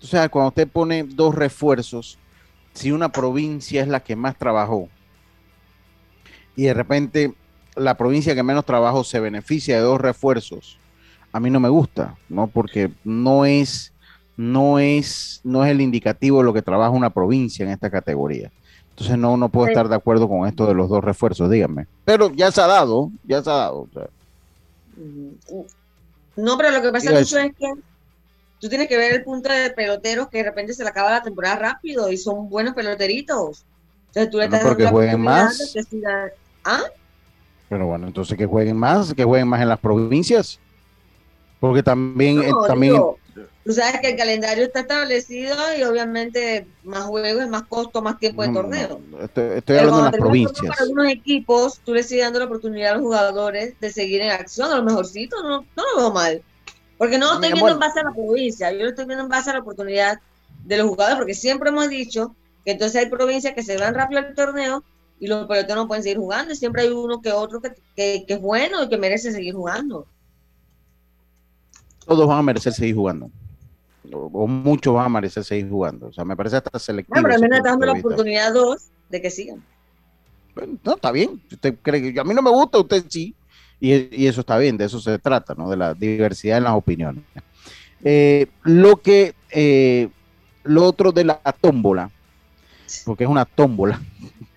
O sea, cuando usted pone dos refuerzos, si una provincia es la que más trabajó y de repente la provincia que menos trabajó se beneficia de dos refuerzos, a mí no me gusta, ¿no? Porque no es, no es, no es el indicativo de lo que trabaja una provincia en esta categoría. Entonces no, no puedo Sí. estar de acuerdo con esto de los dos refuerzos, díganme. Pero ya se ha dado, ya se ha dado. o sea. No, pero lo que pasa es que tú tienes que ver el punto de peloteros que de repente se le acaba la temporada rápido y son buenos peloteritos. Entonces tú le estás dando que la jueguen oportunidad más. de que sigan- ¿Ah? Pero bueno, entonces que jueguen más, que jueguen más en las provincias. Porque también, eh, No, también digo, tú sabes que el calendario está establecido y obviamente más juegos más costo, más tiempo de No, no, torneo. estoy, estoy hablando de las torneo provincias. Para algunos equipos, tú le sigues dando la oportunidad a los jugadores de seguir en acción. A lo mejorcito, no, no lo veo mal. Porque no lo estoy viendo en base a la provincia, yo lo estoy viendo en base a la oportunidad de los jugadores, porque siempre hemos dicho que entonces hay provincias que se van rápido al torneo y los peloteros no pueden seguir jugando, y siempre hay uno que otro que, que, que es bueno y que merece seguir jugando. Todos van a merecer seguir jugando. O, o muchos van a merecer seguir jugando. O sea, me parece hasta selectivo. Bueno, pero al menos está dando la oportunidad dos de que sigan. Bueno, no, está bien. Usted cree que a mí no me gusta, usted sí. Y, y eso está bien, de eso se trata, ¿no? De la diversidad en las opiniones. Eh, lo que, eh, lo otro de la tómbola, porque es una tómbola.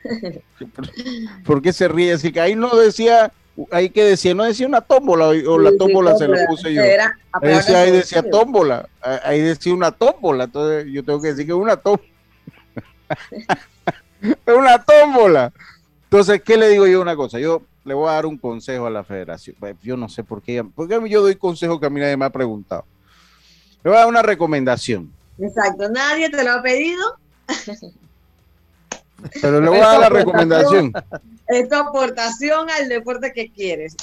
¿Por qué se ríe? Así que ahí no decía, ahí que decía, no decía una tómbola, o la Sí, sí, tómbola se lo tómbola. puse yo. Era Ahí decía, ahí de decía tómbola, ahí- decía una tómbola, entonces yo tengo que decir que es una tómbola. es una tómbola. Entonces, ¿qué le digo yo una cosa? Yo le voy a dar un consejo a la federación. Yo no sé por qué, porque yo doy consejos que a mí nadie me ha preguntado. Le voy a dar una recomendación, Exacto, nadie te lo ha pedido. pero le voy a dar la recomendación. Es tu aportación al deporte que quieres.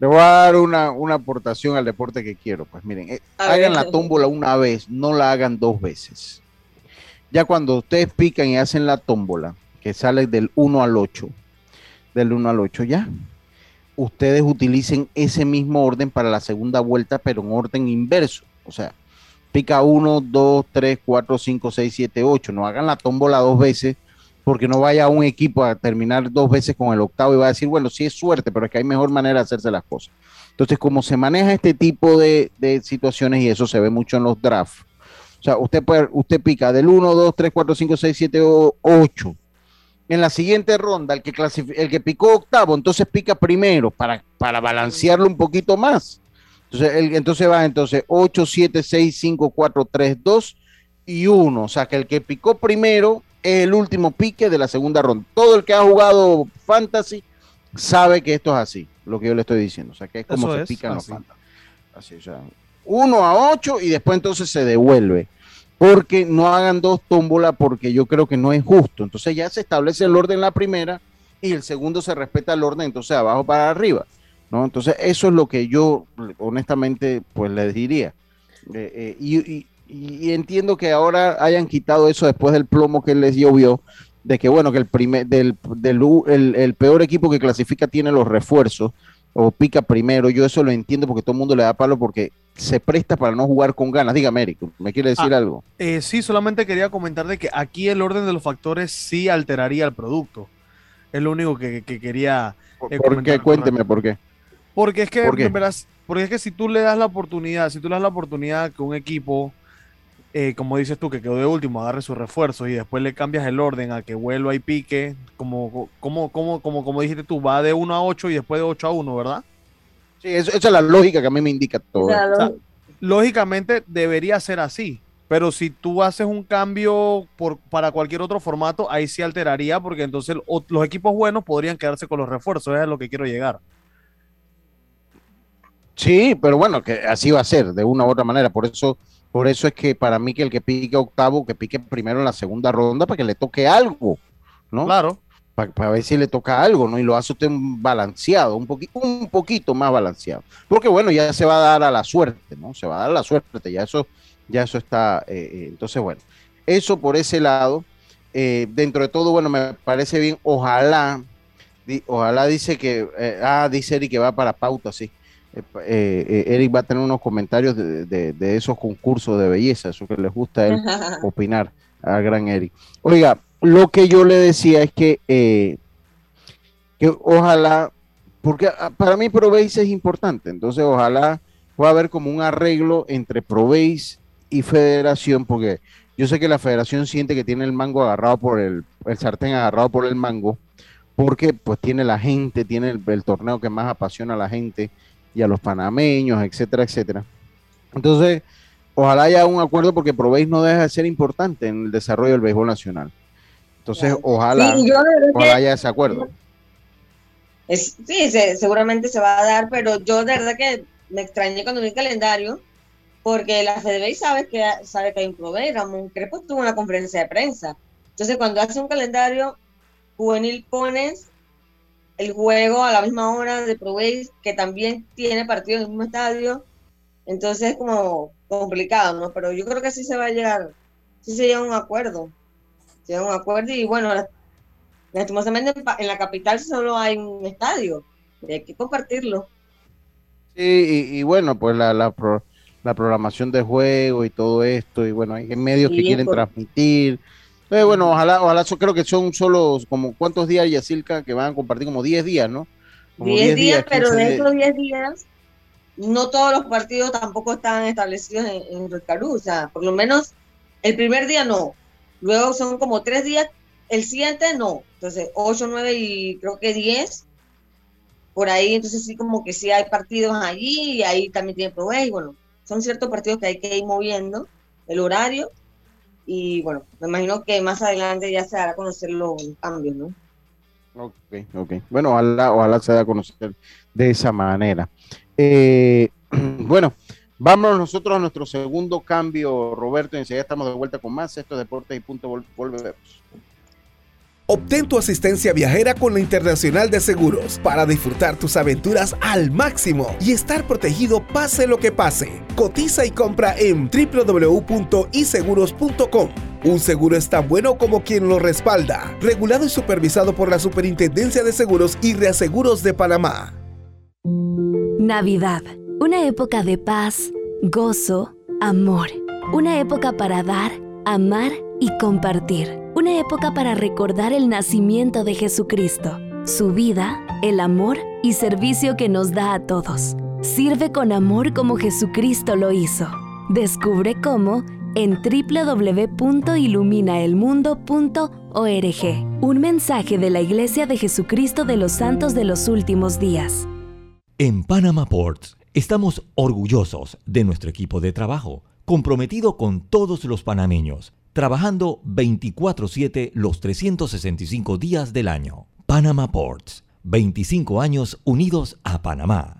Le voy a dar una, una aportación al deporte que quiero. Pues miren, eh, hagan la tómbola una vez, no la hagan dos veces. Ya cuando ustedes pican y hacen la tómbola, que sale del 1 al 8, del 1 al 8 ya, ustedes utilicen ese mismo orden para la segunda vuelta, pero en orden inverso. O sea, pica 1, 2, 3, 4, 5, 6, 7, 8. No hagan la tómbola dos veces porque no vaya un equipo a terminar dos veces con el octavo y va a decir, bueno, sí es suerte, pero es que hay mejor manera de hacerse las cosas. Entonces, como se maneja este tipo de, de situaciones, y eso se ve mucho en los drafts, o sea, usted, puede, usted pica del 1, 2, 3, 4, 5, 6, 7, 8. En la siguiente ronda, el que, el que picó octavo, entonces pica primero para, para balancearlo un poquito más. Entonces, el- entonces va entonces 8, 7, 6, 5, 4, 3, 2 y 1. O sea, que el que picó primero es el último pique de la segunda ronda. Todo el que ha jugado fantasy sabe que esto es así, lo que yo le estoy diciendo. O sea, que es como Eso se es, pican los así. fantasy. Así, o sea, 1 a 8 y después entonces se devuelve. Porque no hagan dos tómbolas porque yo creo que no es justo. Entonces ya se establece el orden en la primera y el segundo se respeta el orden, entonces abajo para arriba. ¿No? Entonces eso es lo que yo honestamente pues les diría. Eh, eh, y, y- y entiendo que ahora hayan quitado eso después del plomo que les llovió, de que bueno, que el primer, del, del el, el peor equipo que clasifica tiene los refuerzos o pica primero, yo eso lo entiendo porque todo el mundo le da palo porque se presta para no jugar con ganas. Dígame, Eric, ¿me quiere decir Ah, algo? Eh, sí, solamente quería comentar de que aquí el orden de los factores sí alteraría el producto. Es lo único que, que quería eh, Cuénteme por qué. Porque es que, ¿Por verás, porque es que si tú le das la oportunidad, si tú le das la oportunidad que un equipo, eh, como dices tú, que quedó de último, agarre sus refuerzos y después le cambias el orden a que vuelva y pique, como, como, como, como, como dijiste tú, va de 1 a 8 y después de 8 a 1, ¿verdad? Sí, eso- esa es la lógica que a mí me indica todo. O sea, O sea, lo- lógicamente debería ser así. Pero si tú haces un cambio por, para cualquier otro formato, ahí sí alteraría, porque entonces o- los equipos buenos podrían quedarse con los refuerzos, es a lo que quiero llegar. Sí, pero bueno, que así va a ser, de una u otra manera. Por eso, por eso es que para mí que el que pique octavo, que pique primero en la segunda ronda para que le toque algo, ¿no? Claro. Para, ver si le toca algo, ¿no? Y lo hace usted balanceado, un, poqui- un poquito más balanceado. Porque bueno, ya se va a dar a la suerte, ¿no? Se va a dar a la suerte, ya eso, Ya eso está, entonces bueno, eso por ese lado. dentro de todo, bueno, me parece bien. Ojalá, ojalá dice que, ah, dice Eric que va para pauta, sí. Eric va a tener unos comentarios de, esos concursos de belleza, eso que les gusta a él opinar, al gran Eric. Oiga, lo que yo le decía es que, que ojalá porque ah, para mí Proveis es importante, entonces ojalá pueda haber como un arreglo entre Proveis y Federación, porque yo sé que la Federación siente que tiene el mango agarrado por el, el sartén agarrado por el mango, porque pues tiene la gente, tiene el, torneo que más apasiona a la gente y a los panameños, etcétera, etcétera. Entonces, ojalá haya un acuerdo porque Proveis no deja de ser importante en el desarrollo del béisbol nacional. Entonces, ojalá, ojalá haya ese acuerdo sí, seguramente se va a dar, pero yo de verdad que me extrañé cuando vi el calendario, porque la FEDEBEI sabe que, sabe que hay un proveedor, Ramón Crepo tuvo una conferencia de prensa. Entonces, cuando hace un calendario juvenil, pones el juego a la misma hora de Proveis, que también tiene partido en el mismo estadio. Entonces es como complicado, ¿no? Pero yo creo que sí se va a llegar, sí se llega a un acuerdo. Se llega a un acuerdo y bueno, Lastimosamente en la capital solo hay un estadio, y hay que compartirlo. Sí, y, bueno, pues la, la, programación de juego y todo esto, y bueno, hay medios que quieren transmitir. Eh, bueno, ojalá, ojalá, yo creo que son solo como cuántos días, Yacilca, que van a compartir como 10 días, ¿no? 10 días, pero de esos 10 días, no todos los partidos tampoco están establecidos en, en o sea, por lo menos el primer día no. Luego son como tres días el siguiente no. Entonces, 8, 9 y creo que 10. Por ahí, entonces sí como que sí hay partidos allí y ahí también tiene probés. Y bueno, son ciertos partidos que hay que ir moviendo el horario. Y bueno, me imagino que más adelante ya se dará a conocer los cambios, ¿no? Ok, ok. Bueno, ojalá, ojalá se dé a conocer de esa manera. Eh, bueno, vámonos nosotros a nuestro segundo cambio, Roberto, y enseguida estamos de vuelta con más. Esto es Deportes y Punto, volvemos. Obtén tu asistencia viajera con la Internacional de Seguros para disfrutar tus aventuras al máximo y estar protegido pase lo que pase. Cotiza y compra en www.iseguros.com. Un seguro es tan bueno como quien lo respalda. Regulado y supervisado por la Superintendencia de Seguros y Reaseguros de Panamá. Navidad. Una época de paz, gozo, amor. Una época para dar, amar y compartir una época para recordar el nacimiento de Jesucristo, su vida, el amor y servicio que nos da a todos. Sirve con amor como Jesucristo lo hizo. Descubre cómo en www.iluminaelmundo.org. Un mensaje de la Iglesia de Jesucristo de los Santos de los Últimos Días. En Panama Ports estamos orgullosos de nuestro equipo de trabajo, comprometido con todos los panameños trabajando 24/7 los 365 días del año. Panama Ports, 25 años unidos a Panamá.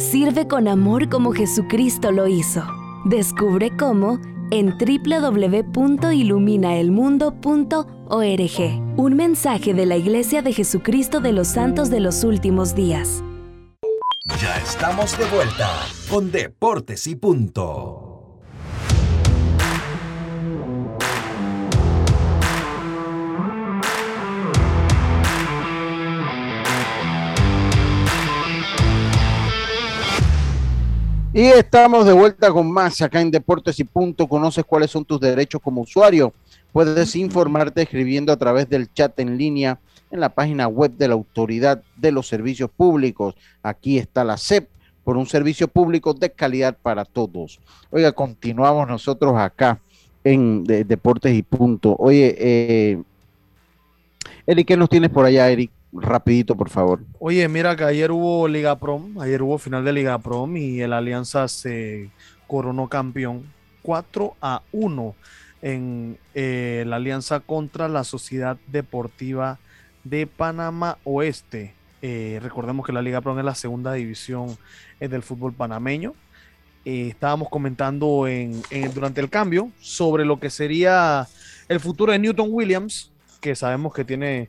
Sirve con amor como Jesucristo lo hizo. Descubre cómo en www.iluminaelmundo.org. Un mensaje de la Iglesia de Jesucristo de los Santos de los Últimos Días. Ya estamos de vuelta con Deportes y Punto. Y estamos de vuelta con más acá en Deportes y Punto. Conoces cuáles son tus derechos como usuario. Puedes informarte escribiendo a través del chat en línea en la página web de la Autoridad de los Servicios Públicos. Aquí está la CEP por un servicio público de calidad para todos. Oiga, continuamos nosotros acá en Deportes y Punto. Oye, eh, Eric, ¿qué nos tienes por allá, Eric? Rapidito, por favor. Oye, mira que ayer hubo Liga Prom, ayer hubo final de Liga Prom y el Alianza se coronó campeón 4 a 1 en eh, la alianza contra la Sociedad Deportiva de Panamá Oeste. Eh, recordemos que la Liga Prom es la segunda división eh, del fútbol panameño. estábamos comentando en, durante el cambio sobre lo que sería el futuro de Newton Williams, que sabemos que tiene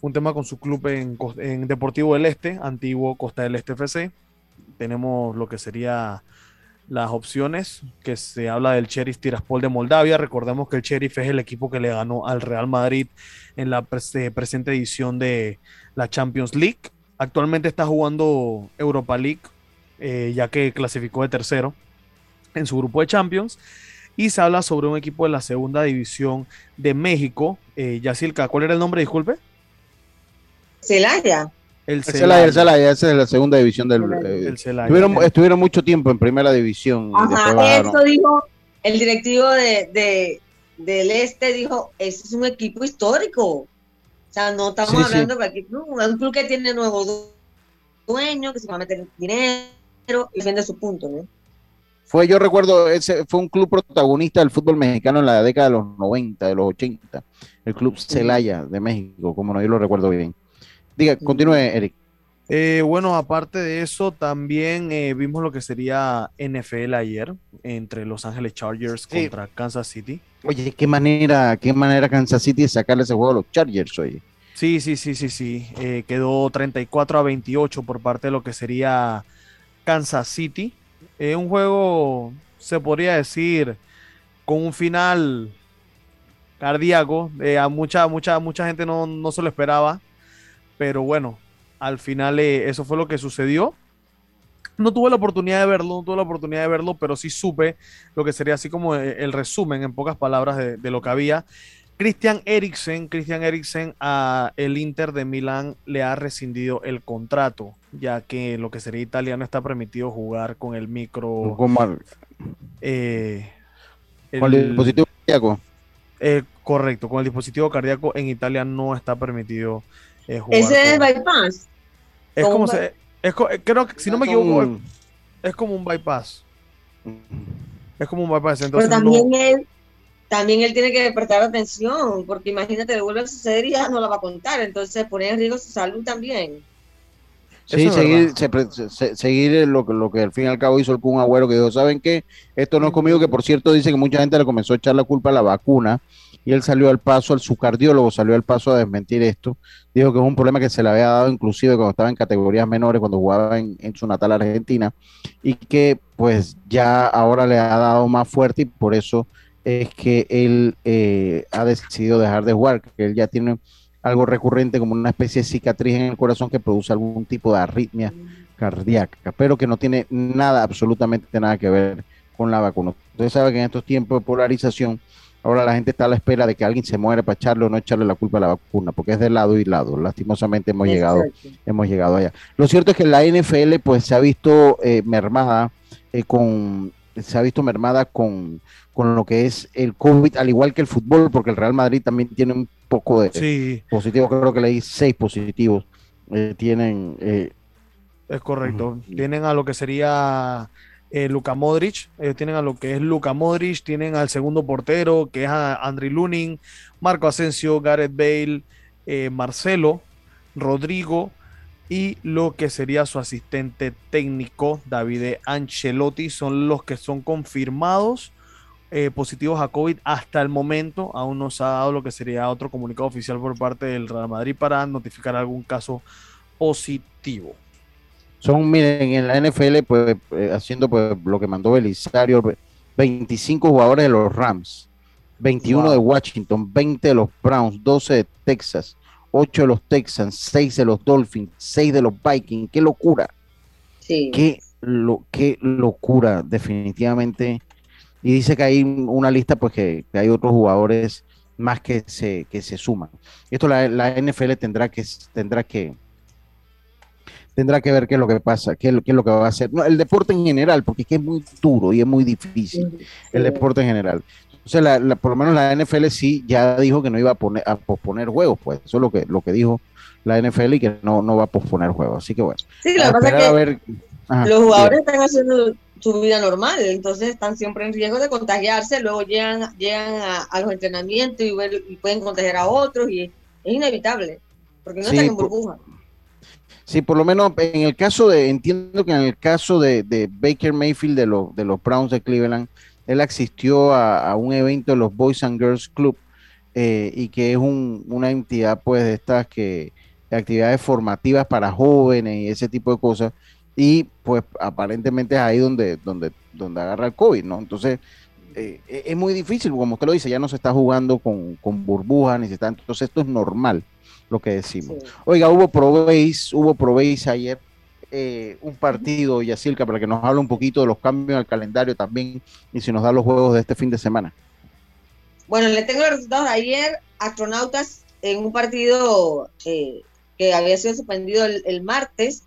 un tema con su club en, Deportivo del Este, antiguo Costa del Este FC. Tenemos lo que sería las opciones, que se habla del Sheriff Tiraspol de Moldavia. Recordemos que el Sheriff es el equipo que le ganó al Real Madrid en la eh, presente edición de la Champions League. Actualmente está jugando Europa League, eh, ya que clasificó de tercero en su grupo de Champions. Y se habla sobre un equipo de la segunda división de México. Eh, Yacilca, ¿cuál era el nombre? Disculpe. Celaya. El Celaya, el Celaya, esa es la segunda división del el eh, Celaya. Estuvieron, estuvieron, mucho tiempo en primera división. Ajá, eso dijo el directivo de, de, del Este, dijo, ese es un equipo histórico. O sea, no estamos hablando de cualquier club, un club que tiene nuevo dueño, que se va a meter dinero y vende su punto, ¿no? Fue, yo recuerdo, ese fue un club protagonista del fútbol mexicano en la década de los 90, de los 80, el club Celaya de México, como no, yo lo recuerdo bien. Diga, continúe, Eric. Eh, bueno, aparte de eso, también eh, vimos lo que sería NFL ayer entre Los Ángeles Chargers contra Kansas City. Oye, qué manera, qué manera Kansas City de sacarle ese juego a los Chargers, oye. Sí, sí, sí, sí, sí. Eh, quedó 34 a 28 por parte de lo que sería Kansas City. un juego, se podría decir, con un final cardíaco. a mucha, mucha, mucha gente no, no se lo esperaba pero bueno, al final eh, eso fue lo que sucedió. No tuve la oportunidad de verlo, no tuve la oportunidad de verlo, pero sí supe lo que sería así como eh, el resumen en pocas palabras de, lo que había. Christian Eriksen, Christian Eriksen a el Inter de Milán le ha rescindido el contrato, ya que lo que sería italiano está permitido jugar con el micro. Con, eh, el, el, dispositivo cardíaco. correcto, con el dispositivo cardíaco en Italia no está permitido ese es bypass. Es como se, es, creo que si no me equivoco, es, como un bypass. Es como un bypass. Entonces Pero también él, también él tiene que prestar atención, porque imagínate, le vuelve a suceder y ya no la va a contar, entonces pone en riesgo su salud también. Sí, seguir, seguir lo, lo que al fin y al cabo hizo el Kun Agüero, que dijo, ¿saben qué? Esto no es conmigo, que por cierto dice que mucha gente le comenzó a echar la culpa a la vacuna, y él salió al paso, su cardiólogo salió al paso a desmentir esto, dijo que es un problema que se le había dado inclusive cuando estaba en categorías menores, cuando jugaba en, su natal Argentina, y que pues ya ahora le ha dado más fuerte y por eso es que él eh, ha decidido dejar de jugar, que él ya tiene algo recurrente como una especie de cicatriz en el corazón que produce algún tipo de arritmia cardíaca, pero que no tiene nada, absolutamente nada que ver con la vacuna. Usted sabe que en estos tiempos de polarización, Ahora la gente está a la espera de que alguien se muere para echarle o no echarle la culpa a la vacuna, porque es de lado y lado. Lastimosamente hemos llegado, hemos llegado allá. Lo cierto es que la NFL pues se ha visto eh, mermada eh, con se ha visto mermada con, con, lo que es el COVID, al igual que el fútbol, porque el Real Madrid también tiene un poco de positivos, creo que leí seis positivos. Eh, tienen. Eh, es correcto. Tienen a lo que sería eh, Luka Modric, tienen a lo que es Luka Modric, tienen al segundo portero, que es a Andriy Lunin, Marco Asensio, Gareth Bale, Marcelo, Rodrigo y lo que sería su asistente técnico, David Ancelotti, son los que son confirmados eh, positivos a COVID hasta el momento. Aún no se ha dado lo que sería otro comunicado oficial por parte del Real Madrid para notificar algún caso positivo. Son, miren, en la NFL, pues, eh, haciendo pues, lo que mandó Belisario, 25 jugadores de los Rams, 21 de Washington, 20 de los Browns, 12 de Texas, 8 de los Texans, 6 de los Dolphins, 6 de los Vikings. ¡Qué locura! Sí. Qué, lo, qué locura, definitivamente. Y dice que hay una lista, pues que, hay otros jugadores más que se, que se suman. Esto la, la NFL tendrá que, tendrá que, tendrá que ver qué es lo que pasa, qué, es lo que va a hacer. No, el deporte en general, porque es que es muy duro y es muy difícil, el deporte en general. Entonces, por lo menos la NFL sí ya dijo que no iba a, poner, a posponer juegos, pues eso es lo que, lo que dijo la NFL y que no, no va a posponer juegos. Así que bueno. Sí, lo que pasa es que los jugadores están haciendo su vida normal, entonces están siempre en riesgo de contagiarse, luego llegan, llegan a, los entrenamientos y, pueden contagiar a otros y es inevitable, porque no están en burbuja. Sí, por lo menos en el caso de, entiendo que en el caso de, Baker Mayfield de, los de los Browns de Cleveland, él asistió a, un evento de los Boys and Girls Club eh, y que es una entidad pues de estas que actividades formativas para jóvenes y ese tipo de cosas y pues aparentemente es ahí donde, donde, donde agarra el COVID, ¿no? Entonces eh, es muy difícil, como usted lo dice, ya no se está jugando con, burbujas ni se está, entonces esto es normal lo que decimos. Oiga, hubo probéis, hubo probéis ayer eh, un partido, Yacirca, para que nos hable un poquito de los cambios el calendario también y si nos da los juegos de este fin de semana. Bueno, le tengo los resultados de ayer. Astronautas en un partido eh, que había sido suspendido el, martes,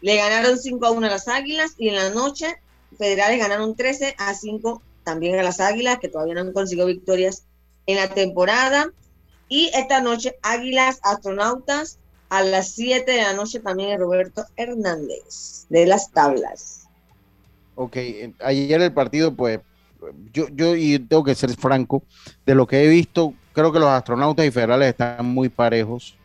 le ganaron 5 a 1 a las Águilas y en la noche Federales ganaron 13 a 5 también a las Águilas, que todavía no han conseguido victorias en la temporada. Y esta noche Águilas Astronautas a las 7 de la noche también Roberto Hernández, de las tablas. Ok, ayer el partido, pues, yo, yo y tengo que ser franco, de lo que he visto, creo que los astronautas y federales están muy parejos,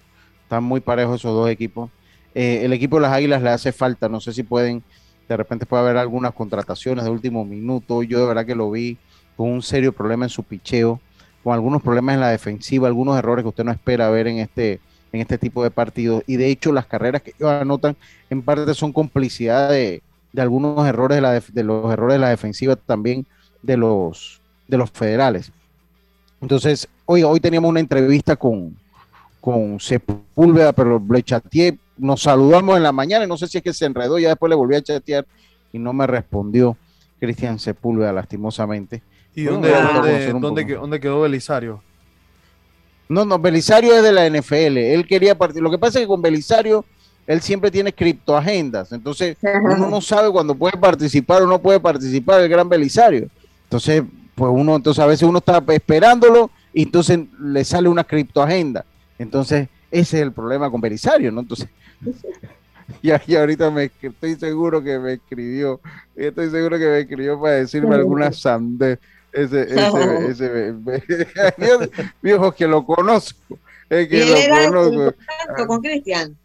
están muy parejos esos dos equipos. Eh, el equipo de las Águilas le hace falta, no sé si pueden, de repente puede haber algunas contrataciones de último minuto, yo de verdad que lo vi con un serio problema en su picheo, con algunos problemas en la defensiva, algunos errores que usted no espera ver en este en este tipo de partidos. Y de hecho, las carreras que ellos anotan en parte son complicidad de, algunos errores de, la de, los errores de la defensiva también de los, de los federales. Entonces, hoy, hoy teníamos una entrevista con, con Sepúlveda, pero le chateé, nos saludamos en la mañana y no sé si es que se enredó, ya después le volví a chatear y no me respondió Cristian Sepúlveda, lastimosamente. ¿Y dónde, dónde quedó Belisario? No, no, Belisario es de la NFL. Él quería partir. Lo que pasa es que con Belisario, él siempre tiene criptoagendas. Entonces, uno no sabe cuándo puede participar o no puede participar el gran Belisario. Entonces, pues uno, entonces a veces uno está esperándolo y entonces le sale una criptoagenda. Entonces, ese es el problema con Belisario, ¿no? Entonces, ya, ya ahorita me estoy seguro que me escribió, estoy seguro que me escribió para decirme alguna sandez ese, ese, ese viejo que lo conozco. Es que lo conozco. con Cristian?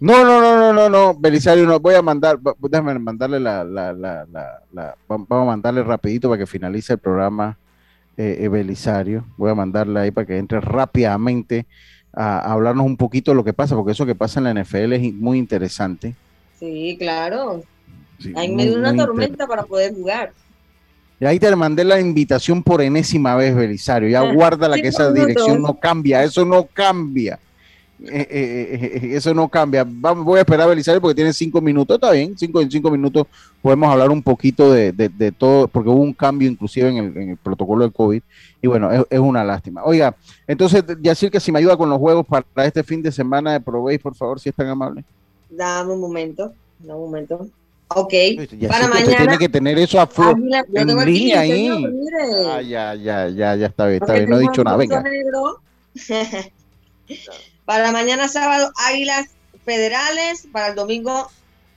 No, no, no, no, no, no, Belisario, no, voy a mandar, déjame mandarle la, la, la, la, vamos a mandarle rapidito para que finalice el programa, eh, eh, Belisario, voy a mandarle ahí para que entre rápidamente a, hablarnos un poquito de lo que pasa, porque eso que pasa en la NFL es muy interesante. Sí, claro. Hay medio una tormenta para poder jugar. Y ahí te mandé la invitación por enésima vez, Belisario. Ya ah, guárdala que esa dirección no cambia, eso no cambia. Eh, eh, eh, eso no cambia. Vamos, voy a esperar a Belisario porque tiene cinco minutos. Está bien, cinco en cinco minutos podemos hablar un poquito de, todo, porque hubo un cambio inclusive en el, protocolo del COVID. Y bueno, es, una lástima. Oiga, entonces, ya que si me ayuda con los juegos para este fin de semana de Proveis, por favor, si es tan amable. Dame un momento, dame un momento. Ok, Ya para sí mañana. tiene que tener eso a Águila- yo en línea ahí. señor. Ah, ya, ya, ya, ya está bien, está bien, no he dicho nada, venga. para mañana sábado, Águilas Federales. Para el domingo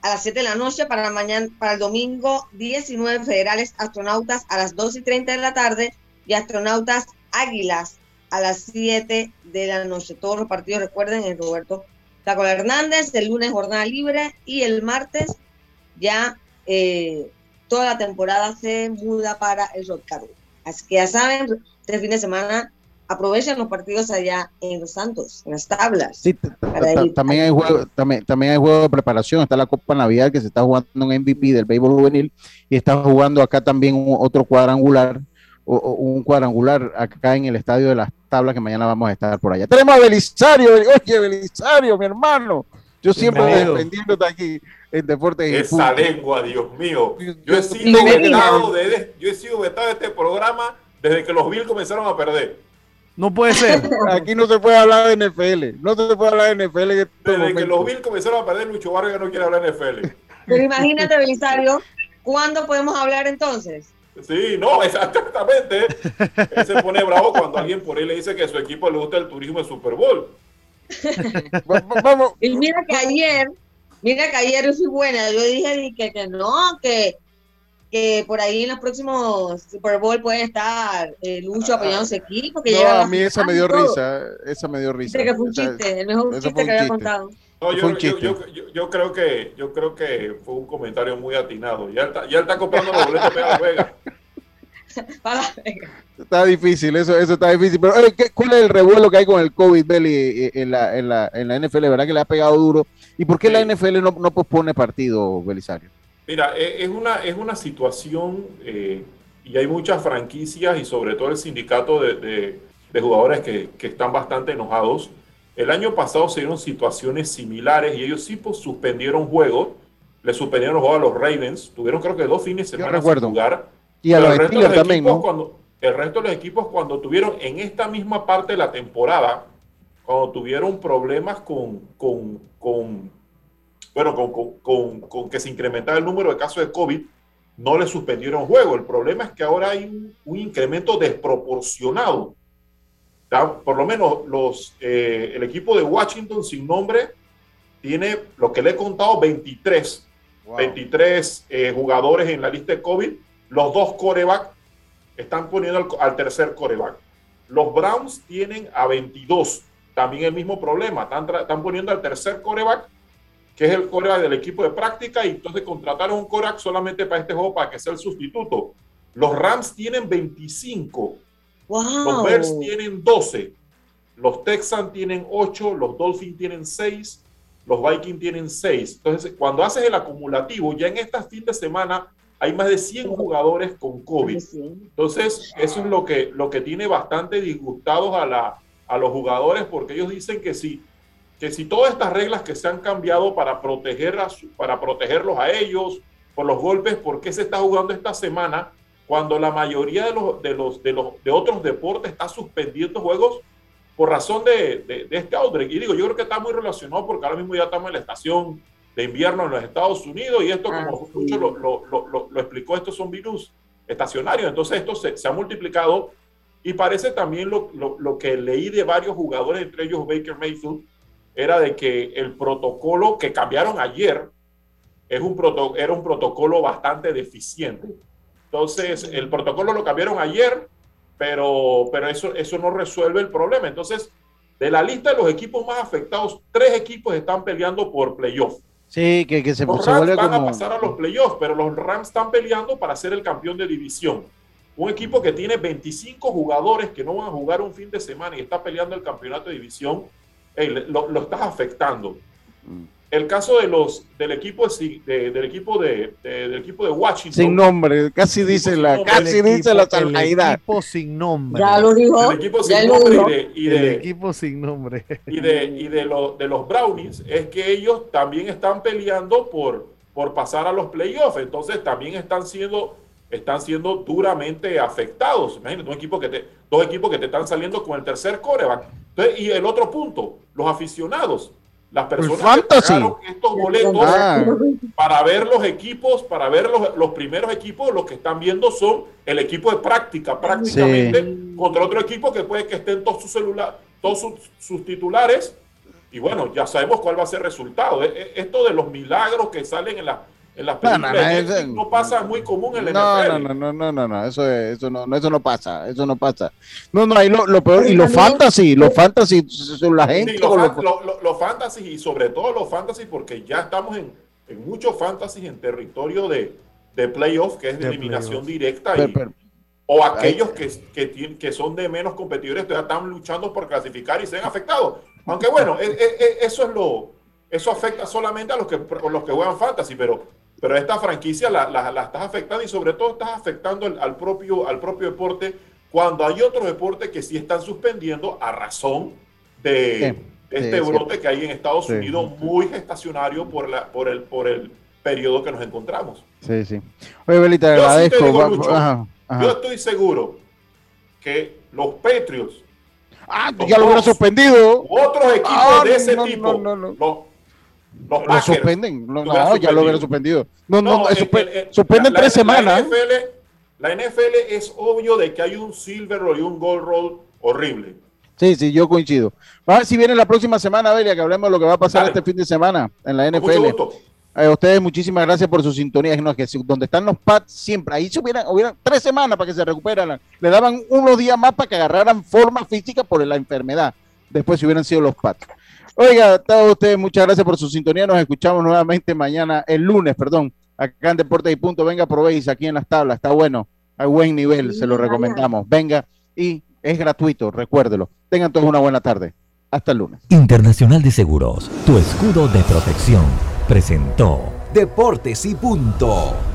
a las 7 de la noche. Para mañana, para el domingo 19 Federales Astronautas a las 2 y 30 de la tarde. Y Astronautas Águilas a las 7 de la noche. Todos los partidos, recuerden, en Roberto Tacola Hernández. El lunes jornada libre. Y el martes ya eh, toda la temporada se muda para el Rock Cargo. Así que ya saben, este fin de semana aprovechen los partidos allá en Los Santos, en las tablas. Sí, también hay juego, también, también hay juego de preparación, está la Copa Navidad que se está jugando un MVP del béisbol juvenil y está jugando acá también un- otro cuadrangular, o, o un cuadrangular acá en el estadio de las tablas que mañana vamos a estar por allá. Tenemos a Belisario, oye Belisario, mi hermano. Yo siempre defendiéndote aquí en Deportes y Esa lengua, Dios mío. Yo he sido vetado de, de- yo he sido vetado de este programa desde que los Bills comenzaron a perder. No puede ser. Aquí no se puede hablar de NFL, no se puede hablar de NFL en este Desde que los Bills comenzaron a perder, Lucho Vargas no quiere hablar de NFL. Pero imagínate, Belisario, ¿cuándo podemos hablar entonces? Sí, no, exactamente. Él se pone bravo cuando alguien por ahí le dice que a su equipo le gusta el turismo de Super Bowl. Vamos. Y mira que ayer, mira que ayer yo fui buena, yo dije di que, que no, que, que por ahí en los próximos Super Bowl puede estar eh, Lucho apoyando a su equipo, que No, a mí esa me dio risa, esa me dio risa. Dice que fue un Esa- chiste, el mejor chiste fue que había chiste. contado. No, yo, chiste. yo, yo- yo creo que yo creo que fue un comentario muy atinado. Ya está, ya está comprando los boletos para Las Vegas. Para. Está difícil, eso, eso está difícil. Pero, oye, ¿qué- ¿cuál es el revuelo que hay con el COVID, Belly, eh, en la, en, la, en la NFL? ¿Verdad que le ha pegado duro? ¿Y por qué la NFL no, no pospone partido, Belisario? Mira, e- es una, es una situación eh, y hay muchas franquicias y sobre todo el sindicato de, de- de jugadores que, que están bastante enojados. El año pasado se dieron situaciones similares y ellos sí pues, suspendieron juegos. Le suspendieron juegos a los Ravens. Tuvieron creo que dos fines de semana sin jugar. Y a los el resto de Steelers también, equipos ¿no? Cuando, el resto de los equipos cuando tuvieron en esta misma parte de la temporada, cuando tuvieron problemas con, con, con bueno, con, con- con- con que se incrementaba el número de casos de COVID, no le suspendieron juego. El problema es que ahora hay un, un incremento desproporcionado. Por lo menos los, eh, el equipo de Washington sin nombre tiene, lo que le he contado, 23, 23 eh, jugadores en la lista de COVID. Los dos coreback están poniendo al, al tercer coreback. Los Browns tienen a 22, también el mismo problema. Están, están poniendo al tercer coreback que es el coreback del equipo de práctica, y entonces contrataron un coreback solamente para este juego para que sea el sustituto. Los Rams tienen 25, los Bears tienen 12, los Texans tienen 8, los Dolphins tienen 6, los Vikings tienen 6. Entonces, cuando haces el acumulativo, ya en este fin de semana hay más de 100 jugadores con COVID. Entonces, eso es lo que, lo que tiene bastante disgustados a, la, a los jugadores, porque ellos dicen que si, que si todas estas reglas que se han cambiado para, proteger a su- para protegerlos a ellos por los golpes, ¿por qué se está jugando esta semana cuando la mayoría de los, de los, de los de otros deportes está suspendiendo juegos por razón de, de- de este outbreak? Y digo, yo creo que está muy relacionado porque ahora mismo ya estamos en la estación de invierno en los Estados Unidos y esto, como mucho lo, lo- lo- lo- explicó, estos son virus estacionarios. Entonces esto se, se ha multiplicado y parece también lo, lo- lo que leí de varios jugadores, entre ellos Baker Mayfield, era de que el protocolo que cambiaron ayer es un proto- era un protocolo bastante deficiente. Entonces, el protocolo lo cambiaron ayer, pero, pero eso, eso no resuelve el problema. Entonces, de la lista de los equipos más afectados, tres equipos están peleando por playoff. Sí, que, que se, Los se Rams vuelve van a pasar a los playoffs, pero los Rams están peleando para ser el campeón de división. Un equipo que tiene 25 jugadores que no van a jugar un fin de semana y está peleando el campeonato de división, le- lo, lo estás afectando. El caso de los del equipo de, de- del equipo de, de- del equipo de Washington. Sin nombre, casi dice la, nombre. casi El dice la equipo- el equipo sin nombre. Ya lo dijo. El equipo sin nombre y de, y El equipo sin nombre. y de, y de, lo- de los Brownies es que ellos también están peleando por, por pasar a los playoffs. Entonces también están siendo, están siendo duramente afectados. Imagínate, un equipo que te, dos equipos que te están saliendo con el tercer coreback. Entonces, y el otro punto, los aficionados. Las personas que pagaron estos boletos Ah. para ver los equipos, para ver los, los primeros equipos, lo que están viendo son el equipo de práctica, prácticamente, contra otro equipo que puede que estén todos sus celular, todos sus, sus titulares, y bueno, ya sabemos cuál va a ser el resultado. E- e- Esto de los milagros que salen en, la, en las No, no, películas no, de eso- no pasa muy común en la No, NFL. no, no, no, no, no, no, eso, es- eso no, no, eso no pasa, eso no pasa. No, no, ahí lo, lo peor, y los fantasy, los fantasy, son la gente. Sí, los, fan- los- lo- lo- los fantasy y sobre todo los fantasy porque ya estamos en, en muchos fantasy en territorio de, de playoff, que es de, De eliminación playoff. directa. Pero- y- pero- o aquellos que, que, tienen- que son de menos competidores todavía están luchando por clasificar y se ven afectados. Aunque bueno, e- e- e- eso es lo eso afecta solamente a los que, a los que juegan fantasy, pero, pero esta franquicia la, la- la estás afectando y sobre todo estás afectando al, al propio, al propio deporte cuando hay otros deportes que sí están suspendiendo a razón de, Sí, de sí, este es brote que hay en Estados. Unidos muy gestacionario por, la, por, el, por el periodo que nos encontramos. Sí, sí. Oye, Beli, te Yo agradezco. digo, Va- Lucho, ajá, ajá. Yo estoy seguro que los Patriots. Ah, ya lo hubiera suspendido. Otros equipos Ah, de ese no, tipo. no, no, no. Los, los Lo Packers, suspenden. No, hubieran ya lo hubiera suspendido. No, no, no, el- suspe- el- el- suspenden la- tres la- semanas. ¿eh? La NFL, la NFL es obvio de que hay un silver roll y un gold roll horrible. Sí, sí, yo coincido. A ver si viene la próxima semana, Belia, que hablemos de lo que va a pasar este fin de semana en la mucho NFL. gusto. A ustedes muchísimas gracias por su sintonía. No, que si- donde están los Pats siempre, ahí se hubieran, hubieran tres semanas para que se recuperaran. Le daban unos días más para que agarraran forma física por la enfermedad. Después si hubieran sido los Pats. Oiga, a todos ustedes muchas gracias por su sintonía. Nos escuchamos nuevamente mañana, el lunes, perdón, acá en Deportes y Punto. Venga, probéis aquí en las tablas. Está bueno, a buen nivel, se lo recomendamos. Venga y es gratuito, recuérdelo. Tengan todos una buena tarde. Hasta el lunes. Internacional de Seguros, tu escudo de protección, presentó Deportes y punto.